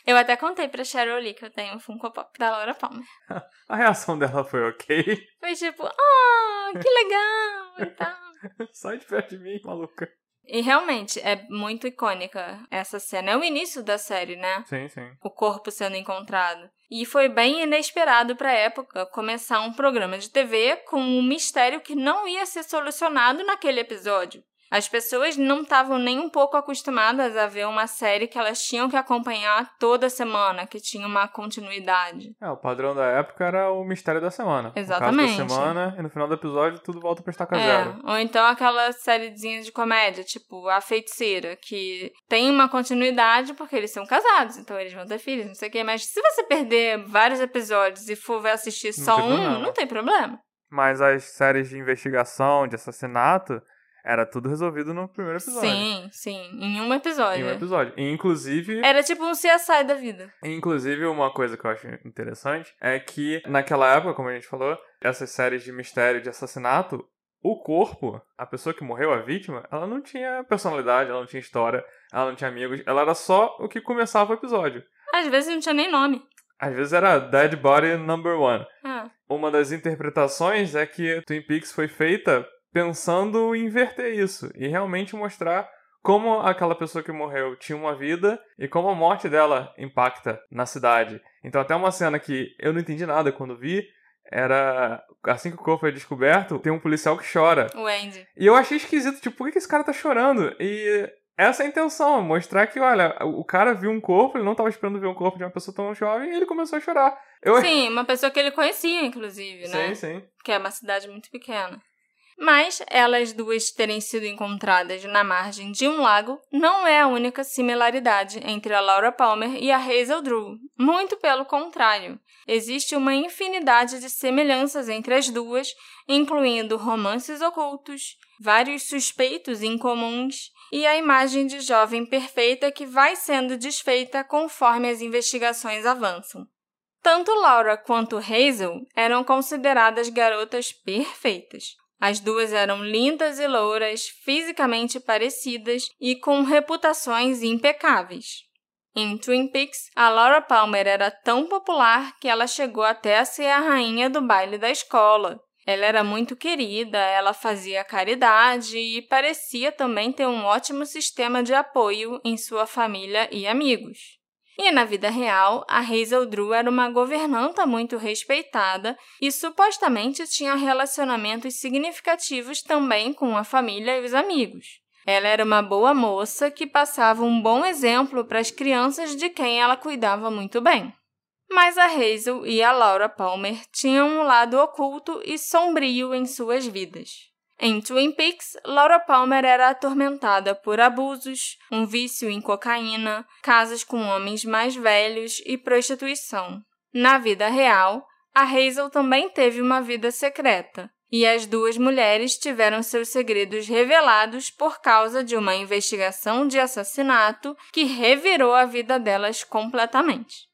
Eu até contei pra Cheryl Lee que eu tenho um Funko Pop da Laura Palmer. <laughs> a reação dela foi ok? Foi tipo, ah, oh, que legal e tal. <laughs> Sai de perto de mim, maluca. E realmente é muito icônica essa cena. É o início da série, né? Sim, sim. O corpo sendo encontrado. E foi bem inesperado para a época começar um programa de TV com um mistério que não ia ser solucionado naquele episódio. As pessoas não estavam nem um pouco acostumadas a ver uma série que elas tinham que acompanhar toda semana, que tinha uma continuidade. É, o padrão da época era o mistério da semana. Exatamente. Da semana, e no final do episódio tudo volta pra estaca É, zero. ou então aquela sériezinha de comédia, tipo A Feiticeira, que tem uma continuidade porque eles são casados, então eles vão ter filhos, não sei o quê. Mas se você perder vários episódios e for ver assistir Não só tem um, problema. não tem problema. Mas as séries de investigação, de assassinato, era tudo resolvido no primeiro episódio. Sim, sim, em um episódio. Em um episódio. E, inclusive, Era tipo um CSI da vida. Inclusive, uma coisa que eu acho interessante é que, naquela época, como a gente falou, essas séries de mistério, de assassinato, o corpo, a pessoa que morreu, a vítima, ela não tinha personalidade, ela não tinha história, ela não tinha amigos, ela era só o que começava o episódio. Às vezes não tinha nem nome. Às vezes era Dead Body Number One. Ah, Uma das interpretações é que Twin Peaks foi feita pensando em inverter isso e realmente mostrar como aquela pessoa que morreu tinha uma vida e como a morte dela impacta na cidade. Então até uma cena que eu não entendi nada quando vi era assim que o corpo é descoberto, tem um policial que chora. o Andy. E eu achei esquisito, tipo, por que que esse cara tá chorando? E essa é a intenção, mostrar que, olha, o cara viu um corpo, ele não tava esperando ver um corpo de uma pessoa tão jovem e ele começou a chorar. Eu Sim, uma pessoa que ele conhecia, inclusive, né? Sim, sim. que é uma cidade muito pequena. Mas elas duas terem sido encontradas na margem de um lago não é a única similaridade entre a Laura Palmer e a Hazel Drew. Muito pelo contrário. Existe uma infinidade de semelhanças entre as duas, incluindo romances ocultos, vários suspeitos incomuns e a imagem de jovem perfeita que vai sendo desfeita conforme as investigações avançam. Tanto Laura quanto Hazel eram consideradas garotas perfeitas. As duas eram lindas e louras, fisicamente parecidas e com reputações impecáveis. Em Twin Peaks, a Laura Palmer era tão popular que ela chegou até a ser a rainha do baile da escola. Ela era muito querida, ela fazia caridade e parecia também ter um ótimo sistema de apoio em sua família e amigos. E na vida real, a Hazel Drew era uma governanta muito respeitada e supostamente tinha relacionamentos significativos também com a família e os amigos. Ela era uma boa moça que passava um bom exemplo para as crianças de quem ela cuidava muito bem. Mas a Hazel e a Laura Palmer tinham um lado oculto e sombrio em suas vidas. Em Twin Peaks, Laura Palmer era atormentada por abusos, um vício em cocaína, casas com homens mais velhos e prostituição. Na vida real, a Hazel também teve uma vida secreta, e as duas mulheres tiveram seus segredos revelados por causa de uma investigação de assassinato que revirou a vida delas completamente.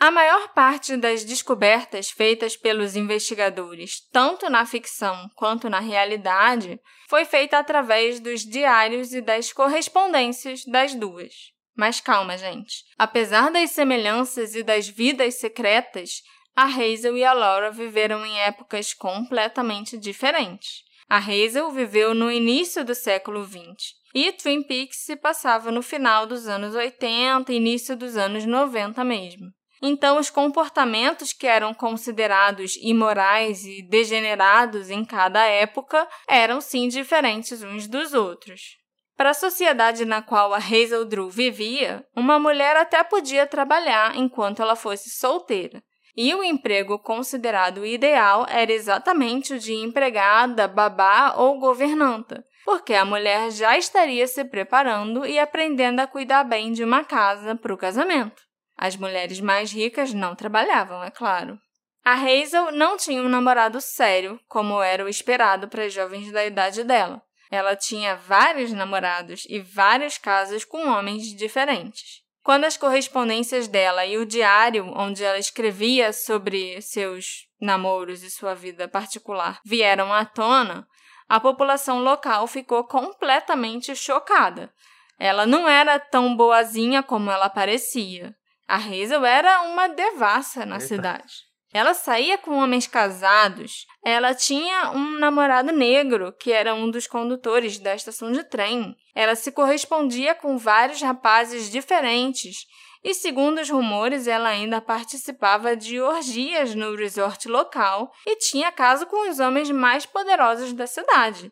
A maior parte das descobertas feitas pelos investigadores, tanto na ficção quanto na realidade, foi feita através dos diários e das correspondências das duas. Mas calma, gente. Apesar das semelhanças e das vidas secretas, a Hazel e a Laura viveram em épocas completamente diferentes. A Hazel viveu no início do século XX e Twin Peaks se passava no final dos anos 80 e início dos anos 90 mesmo. Então, os comportamentos que eram considerados imorais e degenerados em cada época eram sim diferentes uns dos outros. Para a sociedade na qual a Hazel Drew vivia, uma mulher até podia trabalhar enquanto ela fosse solteira. E o emprego considerado ideal era exatamente o de empregada, babá ou governanta, porque a mulher já estaria se preparando e aprendendo a cuidar bem de uma casa para o casamento. As mulheres mais ricas não trabalhavam, é claro. A Hazel não tinha um namorado sério, como era o esperado para jovens da idade dela. Ela tinha vários namorados e várias casas com homens diferentes. Quando as correspondências dela e o diário onde ela escrevia sobre seus namoros e sua vida particular vieram à tona, a população local ficou completamente chocada. Ela não era tão boazinha como ela parecia. A Hazel era uma devassa na Eita. cidade. Ela saía com homens casados. Ela tinha um namorado negro, que era um dos condutores da estação de trem. Ela se correspondia com vários rapazes diferentes. E, segundo os rumores, ela ainda participava de orgias no resort local e tinha caso com os homens mais poderosos da cidade.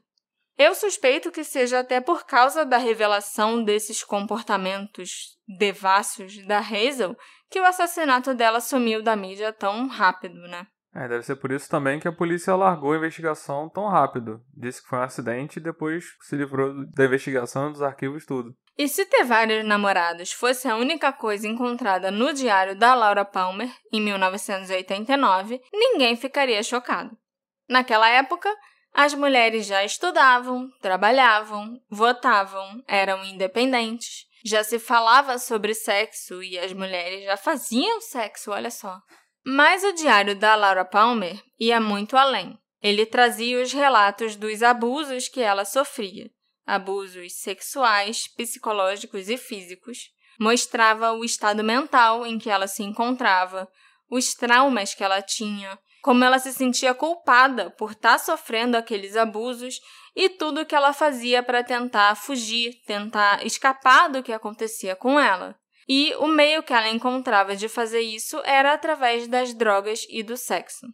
Eu suspeito que seja até por causa da revelação desses comportamentos devassos da Hazel que o assassinato dela sumiu da mídia tão rápido, né? É, deve ser por isso também que a polícia largou a investigação tão rápido. Disse que foi um acidente e depois se livrou da investigação dos arquivos tudo. E se ter vários namorados fosse a única coisa encontrada no diário da Laura Palmer, em 1989, ninguém ficaria chocado. Naquela época, as mulheres já estudavam, trabalhavam, votavam, eram independentes. Já se falava sobre sexo e as mulheres já faziam sexo, olha só. Mas o diário da Laura Palmer ia muito além. Ele trazia os relatos dos abusos que ela sofria, abusos sexuais, psicológicos e físicos. Mostrava o estado mental em que ela se encontrava, os traumas que ela tinha, como ela se sentia culpada por estar tá sofrendo aqueles abusos e tudo o que ela fazia para tentar fugir, tentar escapar do que acontecia com ela. E o meio que ela encontrava de fazer isso era através das drogas e do sexo.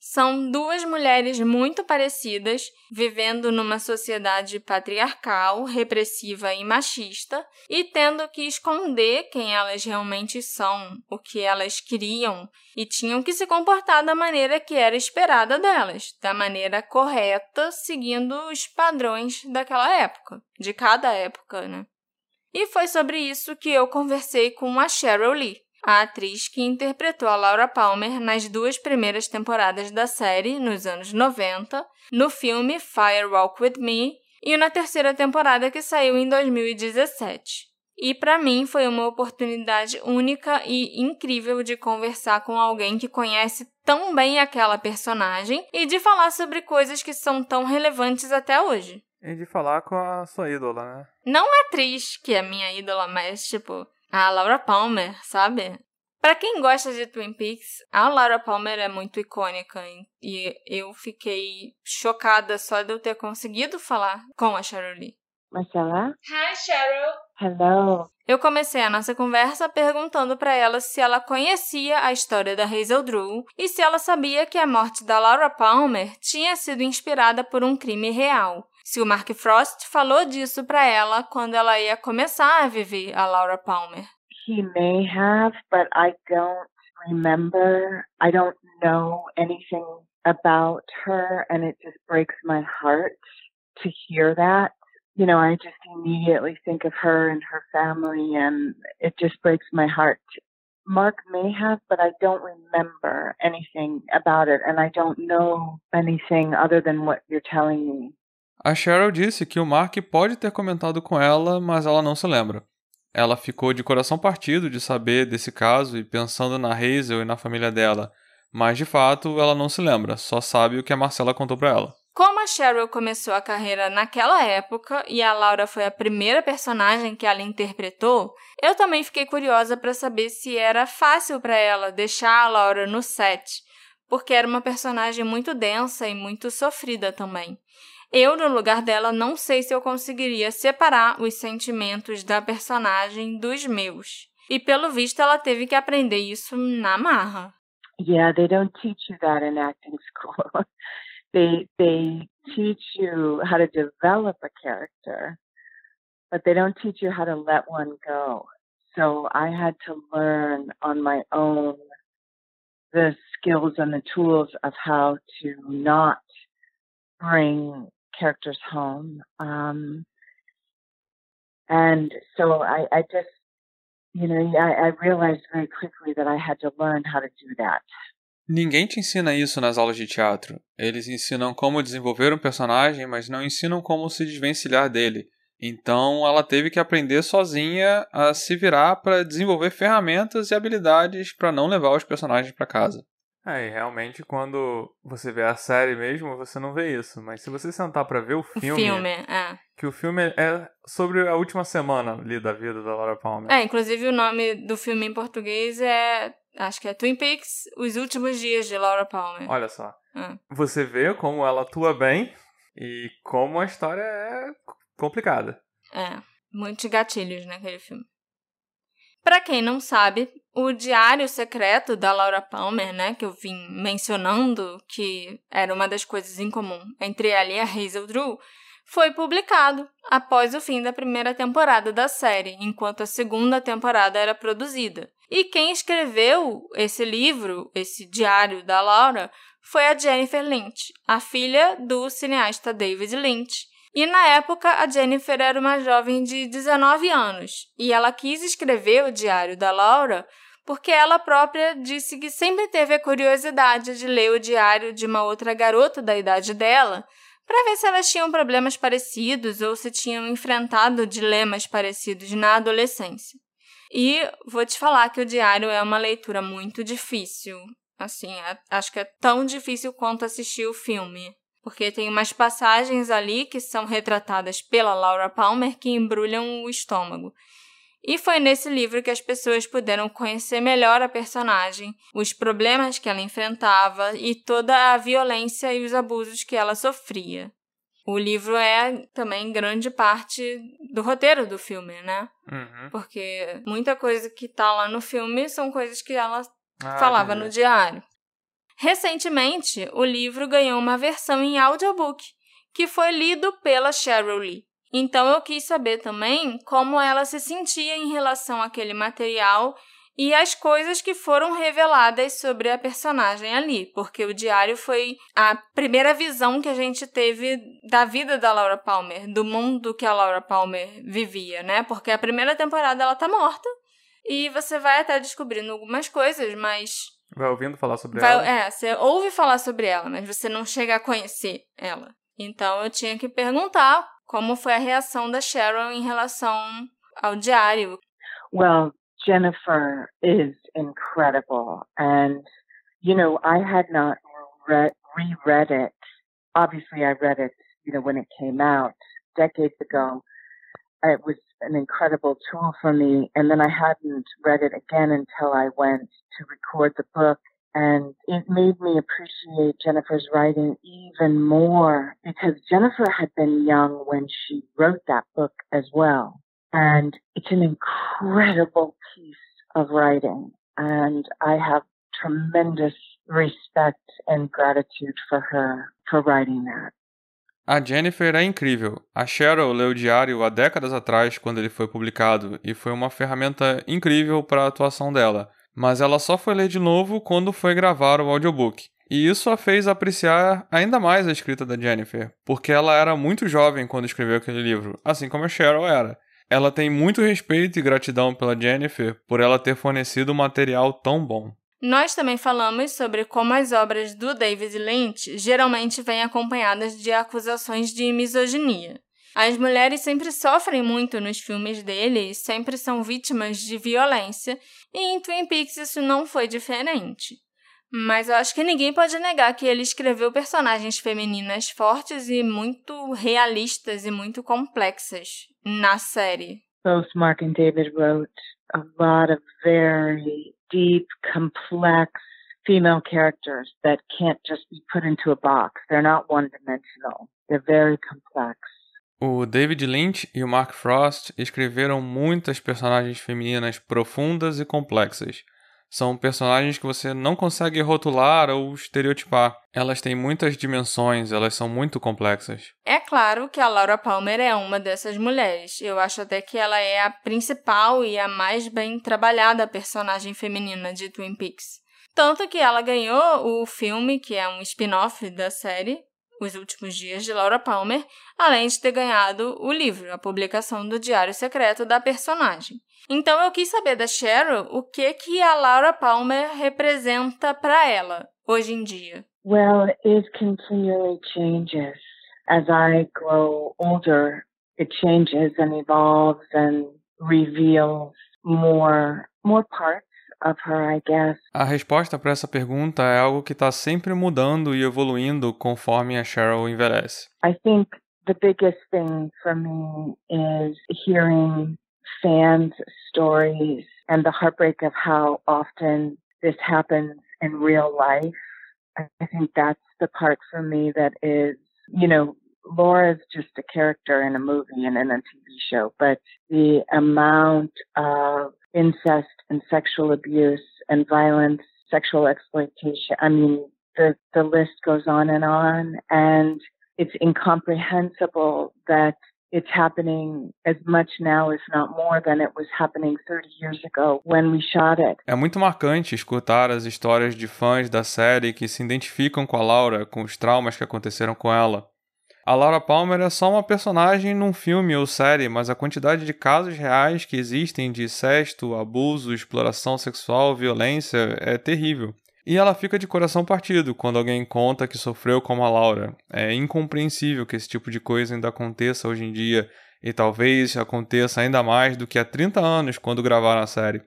São duas mulheres muito parecidas, vivendo numa sociedade patriarcal, repressiva e machista, e tendo que esconder quem elas realmente são, o que elas queriam, e tinham que se comportar da maneira que era esperada delas, da maneira correta, seguindo os padrões daquela época, de cada época, né? E foi sobre isso que eu conversei com a Cheryl Lee a atriz que interpretou a Laura Palmer nas duas primeiras temporadas da série, nos anos 90, no filme Fire Walk With Me e na terceira temporada que saiu em 2017. E para mim foi uma oportunidade única e incrível de conversar com alguém que conhece tão bem aquela personagem e de falar sobre coisas que são tão relevantes até hoje. E de falar com a sua ídola, né? Não a atriz, que é minha ídola, mas tipo, a Laura Palmer, sabe? Para quem gosta de Twin Peaks, a Laura Palmer é muito icônica e eu fiquei chocada só de eu ter conseguido falar com a Cheryl Lee. Marcela? Hi, Cheryl. Hello. Eu comecei a nossa conversa perguntando para ela se ela conhecia a história da Hazel Drew e se ela sabia que a morte da Laura Palmer tinha sido inspirada por um crime real. Se o Mark Frost falou disso para ela quando ela ia começar a viver a Laura Palmer. He may have, but I don't remember. I don't know anything about her, and it just breaks my heart to hear that. You know, I just immediately think of her and her family, and it just breaks my heart. Mark may have, but I don't remember anything about it, and I don't know anything other than what you're telling me. A Cheryl disse que o Mark pode ter comentado com ela, mas ela não se lembra. Ela ficou de coração partido de saber desse caso e pensando na Hazel e na família dela, mas de fato ela não se lembra, só sabe o que a Marcela contou para ela. Como a Cheryl começou a carreira naquela época e a Laura foi a primeira personagem que ela interpretou, eu também fiquei curiosa para saber se era fácil para ela deixar a Laura no set, porque era uma personagem muito densa e muito sofrida também. Eu, no lugar dela, não sei se eu conseguiria separar os sentimentos da personagem dos meus. E pelo visto ela teve que aprender isso na marra. Yeah, they don't teach you that in acting <laughs> school. they they teach you how to develop a character, but they don't teach you how to let one go. So I had to learn on my own the skills and the tools of how to not bring characters home. Um, and so I, I just, you know, I, I realized very quickly that I had to learn how to do that. Ninguém te ensina isso nas aulas de teatro. Eles ensinam como desenvolver um personagem, mas não ensinam como se desvencilhar dele. Então ela teve que aprender sozinha a se virar para desenvolver ferramentas e habilidades para não levar os personagens para casa. É, e realmente quando você vê a série mesmo, você não vê isso. Mas se você sentar para ver o filme. O filme, é. Que o filme é sobre a última semana ali da vida da Laura Palmer. É, inclusive o nome do filme em português é Acho que é Twin Peaks, Os Últimos Dias de Laura Palmer. Olha só. Ah. Você vê como ela atua bem e como a história é complicada. É, muitos gatilhos naquele filme. Pra quem não sabe, o Diário Secreto da Laura Palmer, né, que eu vim mencionando, que era uma das coisas em comum entre ela e a Hazel Drew, foi publicado após o fim da primeira temporada da série, enquanto a segunda temporada era produzida. E quem escreveu esse livro, esse diário da Laura, foi a Jennifer Lynch, a filha do cineasta David Lynch. E na época, a Jennifer era uma jovem de 19 anos, e ela quis escrever o diário da Laura porque ela própria disse que sempre teve a curiosidade de ler o diário de uma outra garota da idade dela, para ver se elas tinham problemas parecidos ou se tinham enfrentado dilemas parecidos na adolescência. E vou te falar que o diário é uma leitura muito difícil. Assim, é, acho que é tão difícil quanto assistir o filme. Porque tem umas passagens ali que são retratadas pela Laura Palmer que embrulham o estômago. E foi nesse livro que as pessoas puderam conhecer melhor a personagem, os problemas que ela enfrentava e toda a violência e os abusos que ela sofria. O livro é também grande parte do roteiro do filme, né? Uhum. Porque muita coisa que tá lá no filme são coisas que ela Ah, falava entendi. no diário. Recentemente, o livro ganhou uma versão em audiobook, que foi lido pela Cheryl Lee. Então eu quis saber também como ela se sentia em relação àquele material e as coisas que foram reveladas sobre a personagem ali, porque o diário foi a primeira visão que a gente teve da vida da Laura Palmer, do mundo que a Laura Palmer vivia, né? Porque a primeira temporada ela tá morta e você vai até descobrindo algumas coisas, mas Vai ouvindo falar sobre Vai- ela? é, você ouve falar sobre ela, mas você não chega a conhecer ela. Então eu tinha que perguntar como foi a reação da Sharon em relação ao diário. Well, Jennifer is incredible. And, you know, I had not read, reread it. Obviously, I read it, you know, when it came out decades ago. It was an incredible tool for me. And then I hadn't read it again until I went to record the book. And it made me appreciate Jennifer's writing even more because Jennifer had been young when she wrote that book as well. And it's an incredible piece of writing. And I have tremendous respect and gratitude for her for writing that. A Jennifer é incrível. A Cheryl leu o diário há décadas atrás, quando ele foi publicado, e foi uma ferramenta incrível para a atuação dela. Mas ela só foi ler de novo quando foi gravar o audiobook. E isso a fez apreciar ainda mais a escrita da Jennifer, porque ela era muito jovem quando escreveu aquele livro, assim como a Cheryl era. Ela tem muito respeito e gratidão pela Jennifer por ela ter fornecido um material tão bom. Nós também falamos sobre como as obras do David Lynch geralmente vêm acompanhadas de acusações de misoginia. As mulheres sempre sofrem muito nos filmes dele e sempre são vítimas de violência, e em Twin Peaks isso não foi diferente. Mas eu acho que ninguém pode negar que ele escreveu personagens femininas fortes e muito realistas e muito complexas na série. Both Mark and David wrote a lot of very deep, complex female characters that can't just be put into a box. They're not one dimensional. They're very complex. O David Lynch e o Mark Frost escreveram muitas personagens femininas profundas e complexas. São personagens que você não consegue rotular ou estereotipar. Elas têm muitas dimensões, elas são muito complexas. É claro que a Laura Palmer é uma dessas mulheres. Eu acho até que ela é a principal e a mais bem trabalhada personagem feminina de Twin Peaks. Tanto que ela ganhou o filme, que é um spin-off da série, Os Últimos Dias de Laura Palmer, além de ter ganhado o livro, a publicação do Diário Secreto da personagem. Então eu quis saber da Cheryl o que que a Laura Palmer representa para ela hoje em dia. Well, it continually changes. As I grow older, it changes and evolves and reveals more more parts of her, I guess. A resposta para essa pergunta é algo que está sempre mudando e evoluindo conforme a Cheryl envelhece. I think the biggest thing for me is hearing fans' stories and the heartbreak of how often this happens in real life. I think that's the part for me that is, you know, Laura's just a character in a movie and in a TV show, but the amount of incest and sexual abuse and violence, sexual exploitation, I mean, the, the list goes on and on. And it's incomprehensible that it's happening as much now, if not more, than it was happening 30 years ago when we shot it. É muito marcante escutar as histórias de fãs da série que se identificam com a Laura, com os traumas que aconteceram com ela. A Laura Palmer é só uma personagem num filme ou série, mas a quantidade de casos reais que existem de incesto, abuso, exploração sexual, violência é terrível. E ela fica de coração partido quando alguém conta que sofreu como a Laura. É incompreensível que esse tipo de coisa ainda aconteça hoje em dia, e talvez aconteça ainda mais do que há 30 anos quando gravaram a série.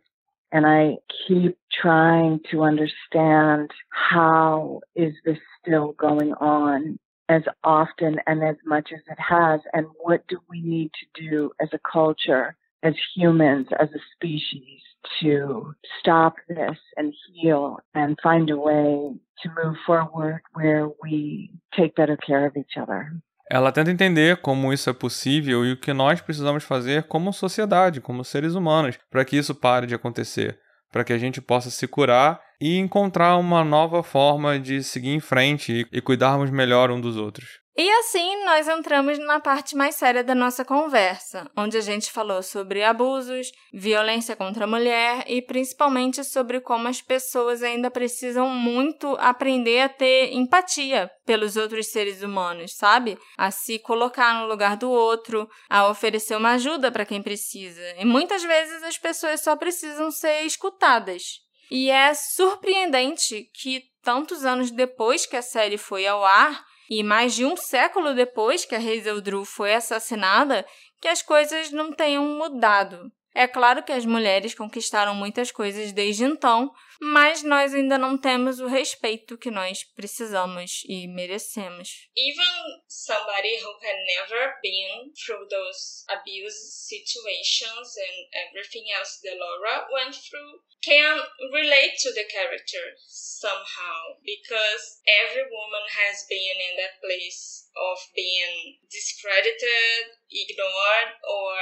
And I keep trying to understand how is this still going on as often and as much as it has, and what do we need to do as a culture, as humans, as a species to stop this and heal and find a way to move forward where we take better care of each other. Ela tenta entender como isso é possível e o que nós precisamos fazer como sociedade, como seres humanos, para que isso pare de acontecer, para que a gente possa se curar e encontrar uma nova forma de seguir em frente e cuidarmos melhor um dos outros. E assim nós entramos na parte mais séria da nossa conversa, onde a gente falou sobre abusos, violência contra a mulher e principalmente sobre como as pessoas ainda precisam muito aprender a ter empatia pelos outros seres humanos, sabe? A se colocar no lugar do outro, a oferecer uma ajuda para quem precisa. E muitas vezes as pessoas só precisam ser escutadas. E é surpreendente que tantos anos depois que a série foi ao ar, e mais de um século depois que a Hazel Drew foi assassinada, que as coisas não tenham mudado. É claro que as mulheres conquistaram muitas coisas desde então, mas nós ainda não temos o respeito que nós precisamos e merecemos. Even somebody who had never been through those abuse situations and everything else that Laura went through can relate to the character somehow because every woman has been in that place of being discredited, ignored, or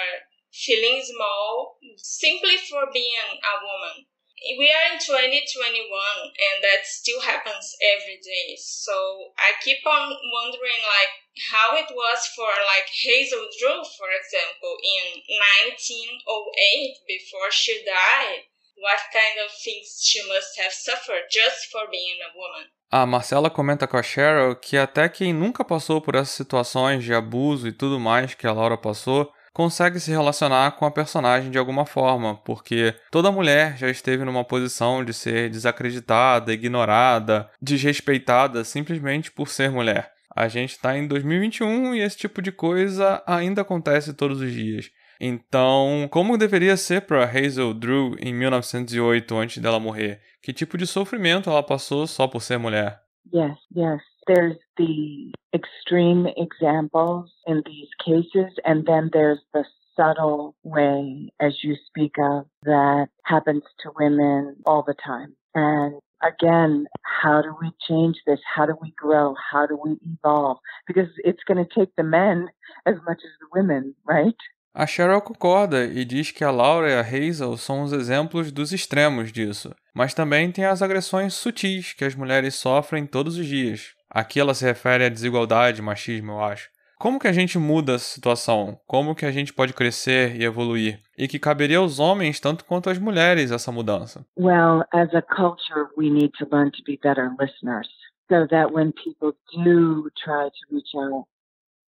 feeling small simply for being a woman. We are in 2021 and that still happens every day. So I keep on wondering like how it was for like Hazel Drew, for example, in 1908 before she died. What kind of things she must have suffered just for being a woman. A Marcela comenta com a Cheryl que até quem nunca passou por essas situações de abuso e tudo mais que a Laura passou, consegue se relacionar com a personagem de alguma forma, porque toda mulher já esteve numa posição de ser desacreditada, ignorada, desrespeitada simplesmente por ser mulher. A gente está em 2021 e esse tipo de coisa ainda acontece todos os dias. Então, como deveria ser para Hazel Drew em 1908, antes dela morrer? Que tipo de sofrimento ela passou só por ser mulher? Yes, yes. There's the extreme examples in these cases, and then there's the subtle way, as you speak of, that happens to women all the time. And again, how do we change this? How do we grow? How do we evolve? Because it's going to take the men as much as the women, right? A Cheryl concorda e diz que a Laura e a Hazel são os exemplos dos extremos disso, mas também tem as agressões sutis que as mulheres sofrem todos os dias. Aqui ela se refere à desigualdade, machismo, eu acho. Como que a gente muda essa situação? Como que a gente pode crescer e evoluir? E que caberia aos homens tanto quanto às mulheres essa mudança? Well, as a culture, we need to learn to be better listeners so that when people do try to reach out,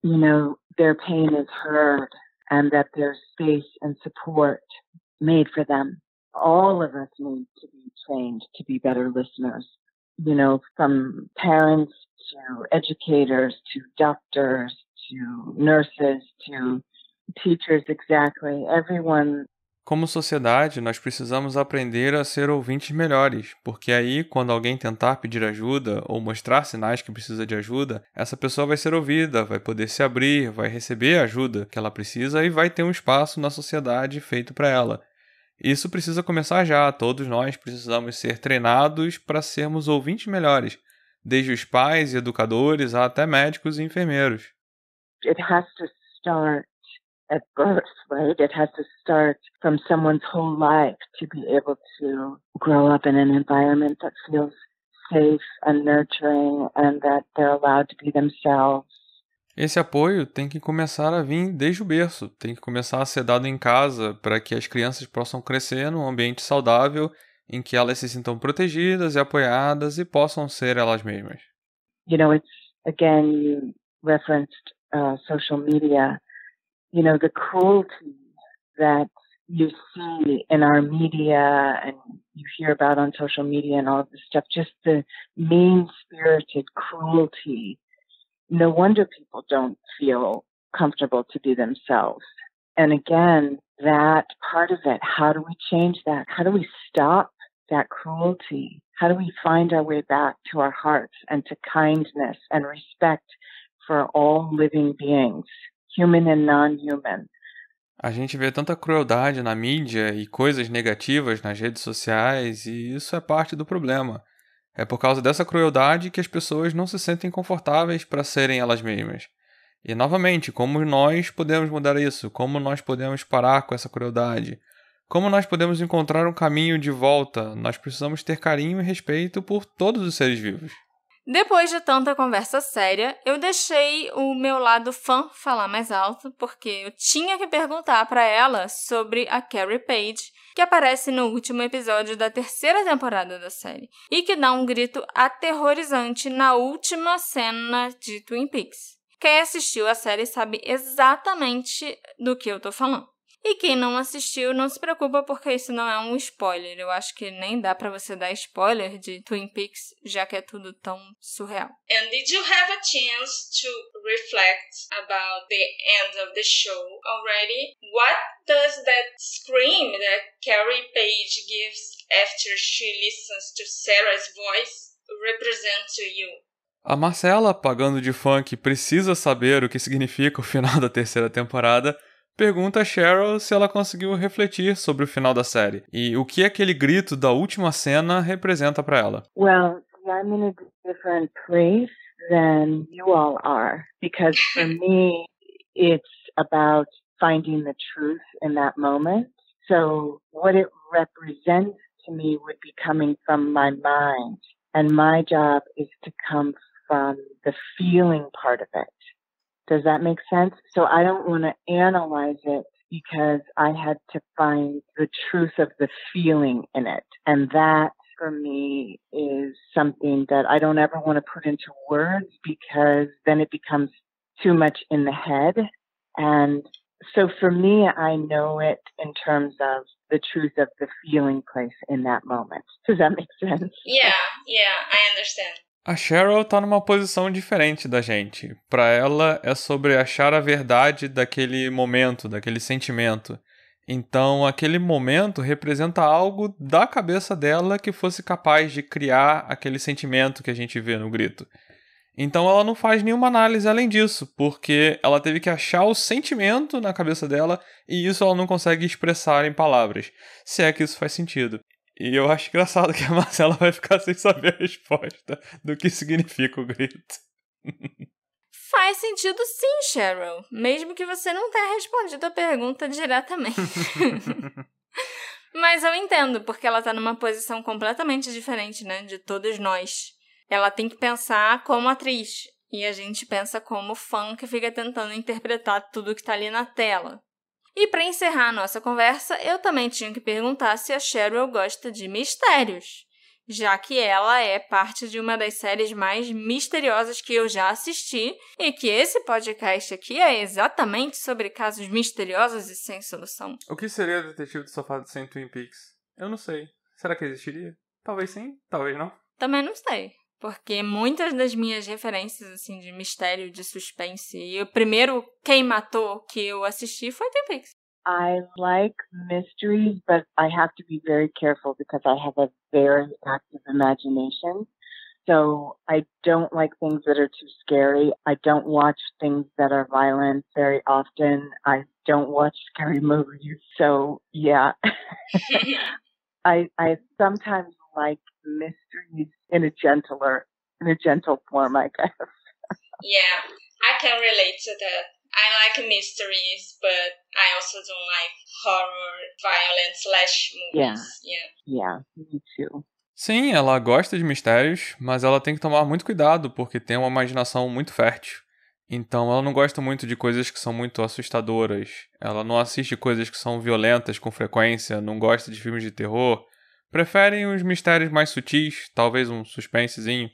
you know, their pain is heard and that there's space and support made for them. All of us need to be trained to be better listeners, you know, from parents to educators to doctors to nurses to teachers exactly. Everyone Como sociedade, nós precisamos aprender a ser ouvintes melhores, porque aí, quando alguém tentar pedir ajuda ou mostrar sinais que precisa de ajuda, essa pessoa vai ser ouvida, vai poder se abrir, vai receber a ajuda que ela precisa e vai ter um espaço na sociedade feito para ela. Isso precisa começar já. Todos nós precisamos ser treinados para sermos ouvintes melhores, desde os pais e educadores até médicos e enfermeiros. It has to start at birth, right? It has to start from someone's whole life to be able to grow up in an environment that feels safe and nurturing and that they're allowed to be themselves. Esse apoio tem que começar a vir desde o berço, tem que começar a ser dado em casa para que as crianças possam crescer num ambiente saudável em que elas se sintam protegidas e apoiadas e possam ser elas mesmas. You know, it's again you referenced uh, social media. You know, the cruelty that you see in our media and you hear about on social media and all of this stuff, just the mean spirited cruelty. No wonder people don't feel comfortable to be themselves. And again, that part of it, how do we change that? How do we stop that cruelty? How do we find our way back to our hearts and to kindness and respect for all living beings, human and non human? A gente vê tanta crueldade na mídia e coisas negativas nas redes sociais, e isso é parte do problema. É por causa dessa crueldade que as pessoas não se sentem confortáveis para serem elas mesmas. E novamente, como nós podemos mudar isso? Como nós podemos parar com essa crueldade? Como nós podemos encontrar um caminho de volta? Nós precisamos ter carinho e respeito por todos os seres vivos. Depois de tanta conversa séria, eu deixei o meu lado fã falar mais alto, porque eu tinha que perguntar para ela sobre a Carrie Page, que aparece no último episódio da terceira temporada da série, e que dá um grito aterrorizante na última cena de Twin Peaks. Quem assistiu a série sabe exatamente do que eu tô falando. E quem não assistiu, não se preocupa porque isso não é um spoiler. Eu acho que nem dá para você dar spoiler de Twin Peaks, já que é tudo tão surreal. And did you have a chance to reflect about the end of the show already? What does that scream that Carrie Page gives after she listens to Sarah's voice represent to you? A Marcela, pagando de fã que precisa saber o que significa o final da terceira temporada, pergunta a Cheryl se ela conseguiu refletir sobre o final da série e o que aquele grito da última cena representa para ela. Well, I'm in a different place than you all are because for <laughs> me it's about finding the truth in that moment. So what it represents to me would be coming from my mind and my job is to come from the feeling part of it. Does that make sense? So I don't want to analyze it because I had to find the truth of the feeling in it. And that for me is something that I don't ever want to put into words because then it becomes too much in the head. And so for me, I know it in terms of the truth of the feeling place in that moment. Does that make sense? Yeah, yeah, I understand. A Cheryl tá numa posição diferente da gente. Para ela é sobre achar a verdade daquele momento, daquele sentimento. Então, aquele momento representa algo da cabeça dela que fosse capaz de criar aquele sentimento que a gente vê no grito. Então, ela não faz nenhuma análise além disso, porque ela teve que achar o sentimento na cabeça dela e isso ela não consegue expressar em palavras, se é que isso faz sentido. E eu acho engraçado que a Marcela vai ficar sem saber a resposta do que significa o grito. Faz sentido sim, Cheryl, mesmo que você não tenha respondido a pergunta diretamente. <laughs> Mas eu entendo, porque ela tá numa posição completamente diferente, né, de todos nós. Ela tem que pensar como atriz, e a gente pensa como fã que fica tentando interpretar tudo que tá ali na tela. E para encerrar a nossa conversa, eu também tinha que perguntar se a Cheryl gosta de mistérios, já que ela é parte de uma das séries mais misteriosas que eu já assisti e que esse podcast aqui é exatamente sobre casos misteriosos e sem solução. O que seria Detetive do Sofá sem Twin Peaks? Eu não sei. Será que existiria? Talvez sim, talvez não. Também não sei. Porque muitas das minhas referências, assim, de mistério, de suspense, e o primeiro Quem Matou que eu assisti foi Twin Peaks. I like mysteries, but I have to be very careful because I have a very active imagination. So I don't like things that are too scary. I don't watch things that are violent very often. I don't watch scary movies. So yeah, <laughs> <laughs> I I sometimes like mysteries in a gentler in a gentle form, I guess. yeah, I can relate to that. I like mysteries, but I also don't like horror, violent slash movies. Yeah. Yeah. Yeah, me too. Sim, ela gosta de mistérios, mas ela tem que tomar muito cuidado porque tem uma imaginação muito fértil. Então ela não gosta muito de coisas que são muito assustadoras. Ela não assiste coisas que são violentas com frequência, não gosta de filmes de terror. Preferem os mistérios mais sutis, talvez um suspensezinho.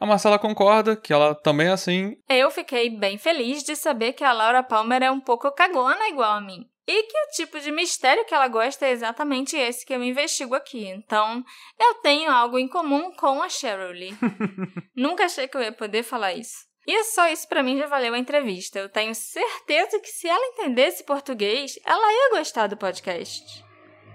A Marcela concorda que ela também é assim. Eu fiquei bem feliz de saber que a Laura Palmer é um pouco cagona igual a mim. E que o tipo de mistério que ela gosta é exatamente esse que eu investigo aqui. Então, eu tenho algo em comum com a Cheryl Lee. <laughs> Nunca achei que eu ia poder falar isso. E só isso para mim já valeu a entrevista. Eu tenho certeza que se ela entendesse português, ela ia gostar do podcast.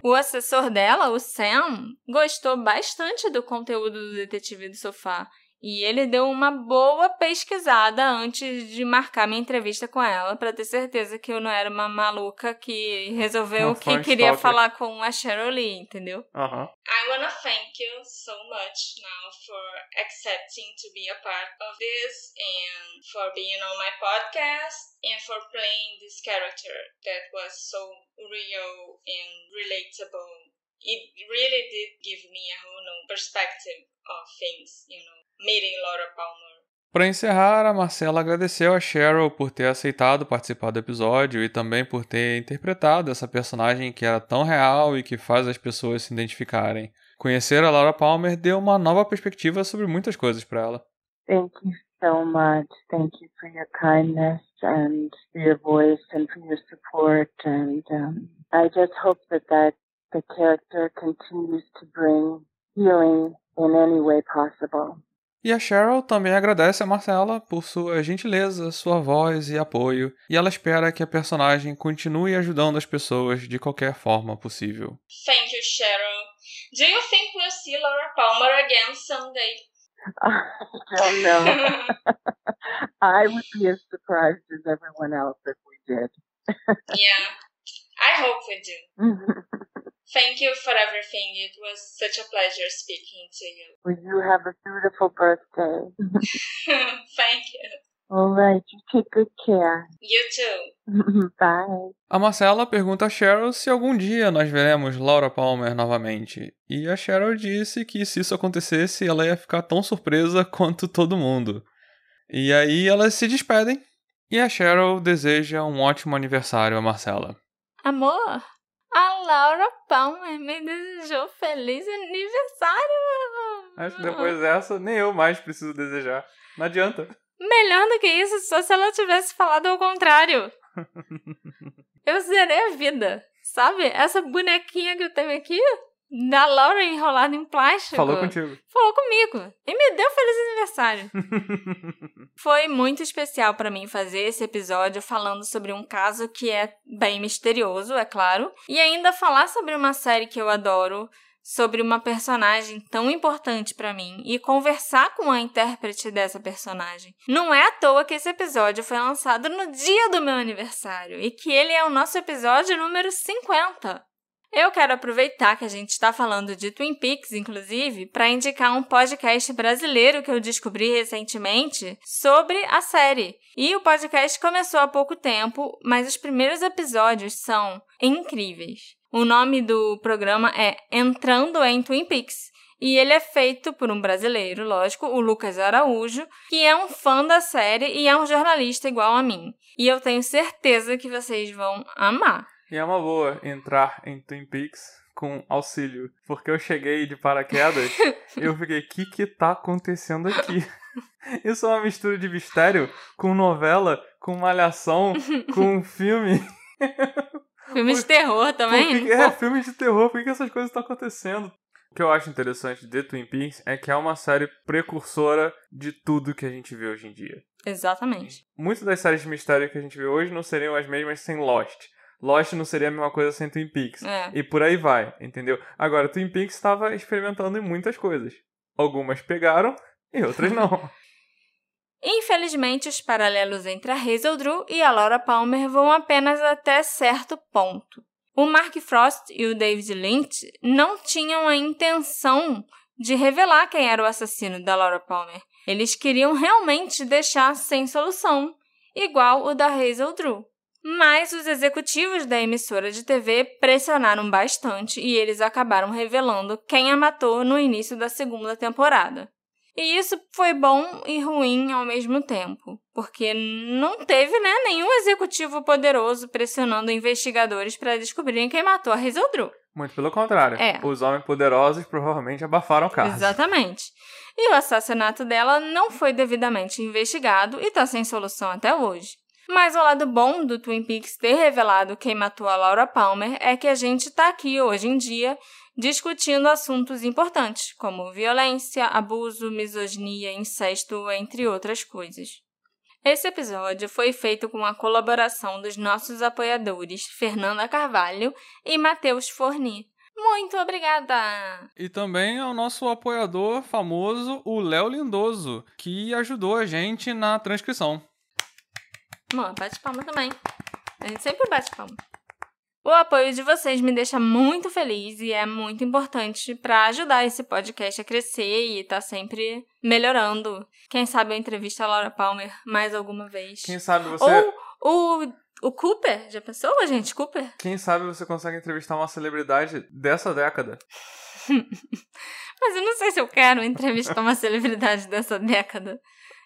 O assessor dela, o Sam, gostou bastante do conteúdo do Detetive do Sofá e ele deu uma boa pesquisada antes de marcar minha entrevista com ela, para ter certeza que eu não era uma maluca que resolveu <laughs> Uma que queria stalker. falar com a Cheryl Lee, entendeu? Aham. I want to thank you so much now for accepting to be a part of this and for being on my podcast and for playing this character that was so real and relatable. It really did give me a whole new perspective of things, you know, meeting Laura Palmer. Para encerrar, a Marcela agradeceu a Cheryl por ter aceitado participar do episódio e também por ter interpretado essa personagem que era tão real e que faz as pessoas se identificarem. Conhecer a Laura Palmer deu uma nova perspectiva sobre muitas coisas para ela. Thank you so much. Thank you for your kindness and for your voice and for your support. And um, I just hope that that the character continues to bring healing in any way possible. E a Cheryl também agradece a Marcela por sua gentileza, sua voz e apoio, e ela espera que a personagem continue ajudando as pessoas de qualquer forma possível. Thank you, Cheryl. Do you think we'll see Laura Palmer again someday? I don't know. I would be as surprised as everyone else if we did. yeah, I hope we do. <laughs> Thank you for everything. It was such a pleasure speaking to you. <laughs> well, you have a beautiful birthday. <laughs> Thank you. All right, you take good care. You too. <laughs> Bye. A Marcela pergunta a Cheryl se algum dia nós veremos Laura Palmer novamente. E a Cheryl disse que se isso acontecesse, ela ia ficar tão surpresa quanto todo mundo. E aí elas se despedem. E a Cheryl deseja um ótimo aniversário a Marcela. Amor, a Laura Palmer me desejou feliz aniversário! Acho que depois dessa, nem eu mais preciso desejar. Não adianta. Melhor do que isso, só se ela tivesse falado ao contrário. <laughs> Eu zerei a vida, sabe? Essa bonequinha que eu tenho aqui, da Laura enrolada em plástico. Falou contigo. Falou comigo. E me deu feliz aniversário. <laughs> Foi muito especial pra mim fazer esse episódio falando sobre um caso que é bem misterioso, é claro, e ainda falar sobre uma série que eu adoro, sobre uma personagem tão importante pra mim e conversar com a intérprete dessa personagem. Não é à toa que esse episódio foi lançado no dia do meu aniversário e que ele é o nosso episódio número 50. Eu quero aproveitar que a gente está falando de Twin Peaks, inclusive, para indicar um podcast brasileiro que eu descobri recentemente sobre a série. E o podcast começou há pouco tempo, mas os primeiros episódios são incríveis. O nome do programa é Entrando em Twin Peaks. E ele é feito por um brasileiro, lógico, o Lucas Araújo, que é um fã da série e é um jornalista igual a mim. E eu tenho certeza que vocês vão amar. E é uma boa entrar em Twin Peaks com auxílio. Porque eu cheguei de paraquedas e <laughs> eu fiquei, o que que tá acontecendo aqui? <laughs> Isso é uma mistura de mistério com novela, com malhação, <laughs> com filme. Filme de terror também? é, filme de terror, por que que essas coisas estão acontecendo? O que eu acho interessante de Twin Peaks é que é uma série precursora de tudo que a gente vê hoje em dia. Exatamente. Muitas das séries de mistério que a gente vê hoje não seriam as mesmas sem Lost. Lost não seria a mesma coisa sem Twin Peaks. É. E por aí vai, entendeu? Agora, Twin Peaks estava experimentando em muitas coisas. Algumas pegaram e outras não. <laughs> Infelizmente, os paralelos entre a Hazel Drew e a Laura Palmer vão apenas até certo ponto. O Mark Frost e o David Lynch não tinham a intenção de revelar quem era o assassino da Laura Palmer. Eles queriam realmente deixar sem solução, igual o da Hazel Drew. Mas os executivos da emissora de TV pressionaram bastante e eles acabaram revelando quem a matou no início da segunda temporada. E isso foi bom e ruim ao mesmo tempo, porque não teve né, nenhum executivo poderoso pressionando investigadores para descobrirem quem matou a Hazel Drew. Muito pelo contrário. É. Os homens poderosos provavelmente abafaram o caso. Exatamente. E o assassinato dela não foi devidamente investigado e está sem solução até hoje. Mas o lado bom do Twin Peaks ter revelado quem matou a Laura Palmer é que a gente está aqui hoje em dia discutindo assuntos importantes, como violência, abuso, misoginia, incesto, entre outras coisas. Esse episódio foi feito com a colaboração dos nossos apoiadores Fernanda Carvalho e Matheus Forni. Muito obrigada! E também ao nosso apoiador famoso, o Léo Lindoso, que ajudou a gente na transcrição. Bom, bate palma também. A gente sempre bate palma. O apoio de vocês me deixa muito feliz e é muito importante para ajudar esse podcast a crescer e estar tá sempre melhorando. Quem sabe eu entrevisto a Laura Palmer mais alguma vez. Quem sabe você. Ou o, o Cooper. Já pensou, gente? Cooper? Quem sabe você consegue entrevistar uma celebridade dessa década. <laughs> Mas eu não sei se eu quero entrevistar uma celebridade dessa década.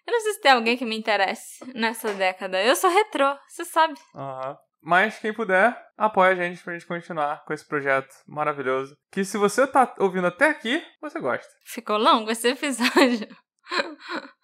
Eu não sei se tem alguém que me interesse nessa década. Eu sou retrô, você sabe. Aham. Uhum. Mas quem puder, apoia a gente pra gente continuar com esse projeto maravilhoso. Que se você tá ouvindo até aqui, você gosta. Ficou longo esse episódio. <laughs>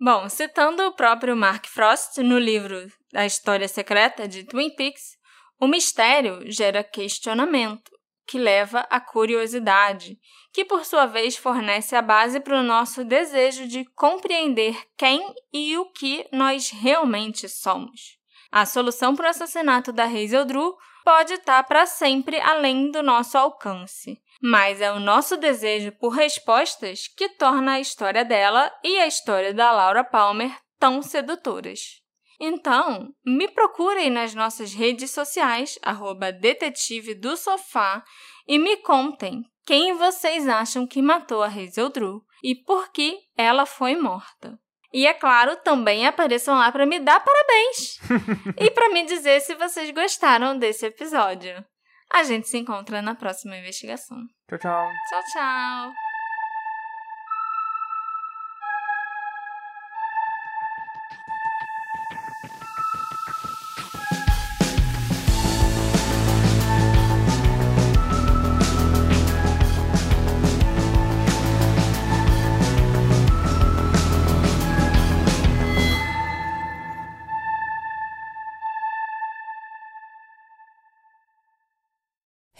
Bom, citando o próprio Mark Frost no livro A História Secreta de Twin Peaks, o mistério gera questionamento, que leva à curiosidade, que por sua vez fornece a base para o nosso desejo de compreender quem e o que nós realmente somos. A solução para o assassinato da Hazel Drew pode estar para sempre além do nosso alcance, mas é o nosso desejo por respostas que torna a história dela e a história da Laura Palmer tão sedutoras. Então, me procurem nas nossas redes sociais, arroba detetive do sofá, e me contem quem vocês acham que matou a Hazel Drew e por que ela foi morta. E é claro, também apareçam lá para me dar parabéns <laughs> e para me dizer se vocês gostaram desse episódio. A gente se encontra na próxima investigação. Tchau, tchau. Tchau, tchau.